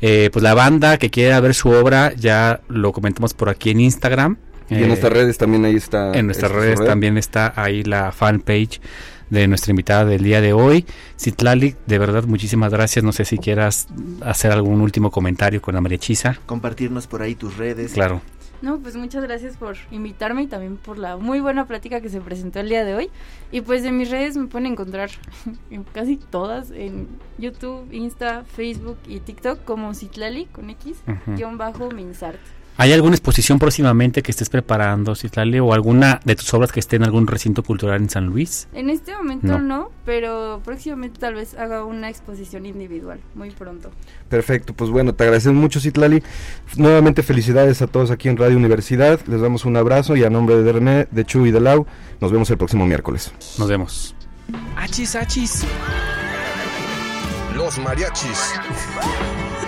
S1: Eh, pues la banda que quiera ver su obra, ya lo comentamos por aquí en Instagram.
S4: Y en
S1: Eh,
S4: nuestras redes también ahí está.
S1: En nuestras redes
S4: red.
S1: también está ahí la fanpage de nuestra invitada del día de hoy. Citlali, de verdad, muchísimas gracias. No sé si quieras hacer algún último comentario con la María Chisa.
S3: Compartirnos por ahí tus redes.
S1: Claro.
S5: No, pues muchas gracias por invitarme y también por la muy buena plática que se presentó el día de hoy. Y pues en mis redes me pueden encontrar en casi todas, en YouTube, Insta, Facebook y TikTok como Citlali con X,
S1: Ujú.
S5: guion bajo Minsart.
S1: ¿Hay alguna exposición próximamente que estés preparando, Citlali, o alguna de tus obras que esté en algún recinto cultural en San Luis?
S5: En este momento
S1: No.
S5: no. pero próximamente tal vez haga una exposición individual, muy pronto.
S4: Perfecto, pues bueno, te agradecemos mucho, Citlali. Nuevamente felicidades a todos aquí en Radio Universidad. Les damos un abrazo y a nombre de René, de Chu y de Lau, nos vemos el próximo miércoles.
S1: Nos vemos.
S6: Achis, achis.
S12: Los mariachis.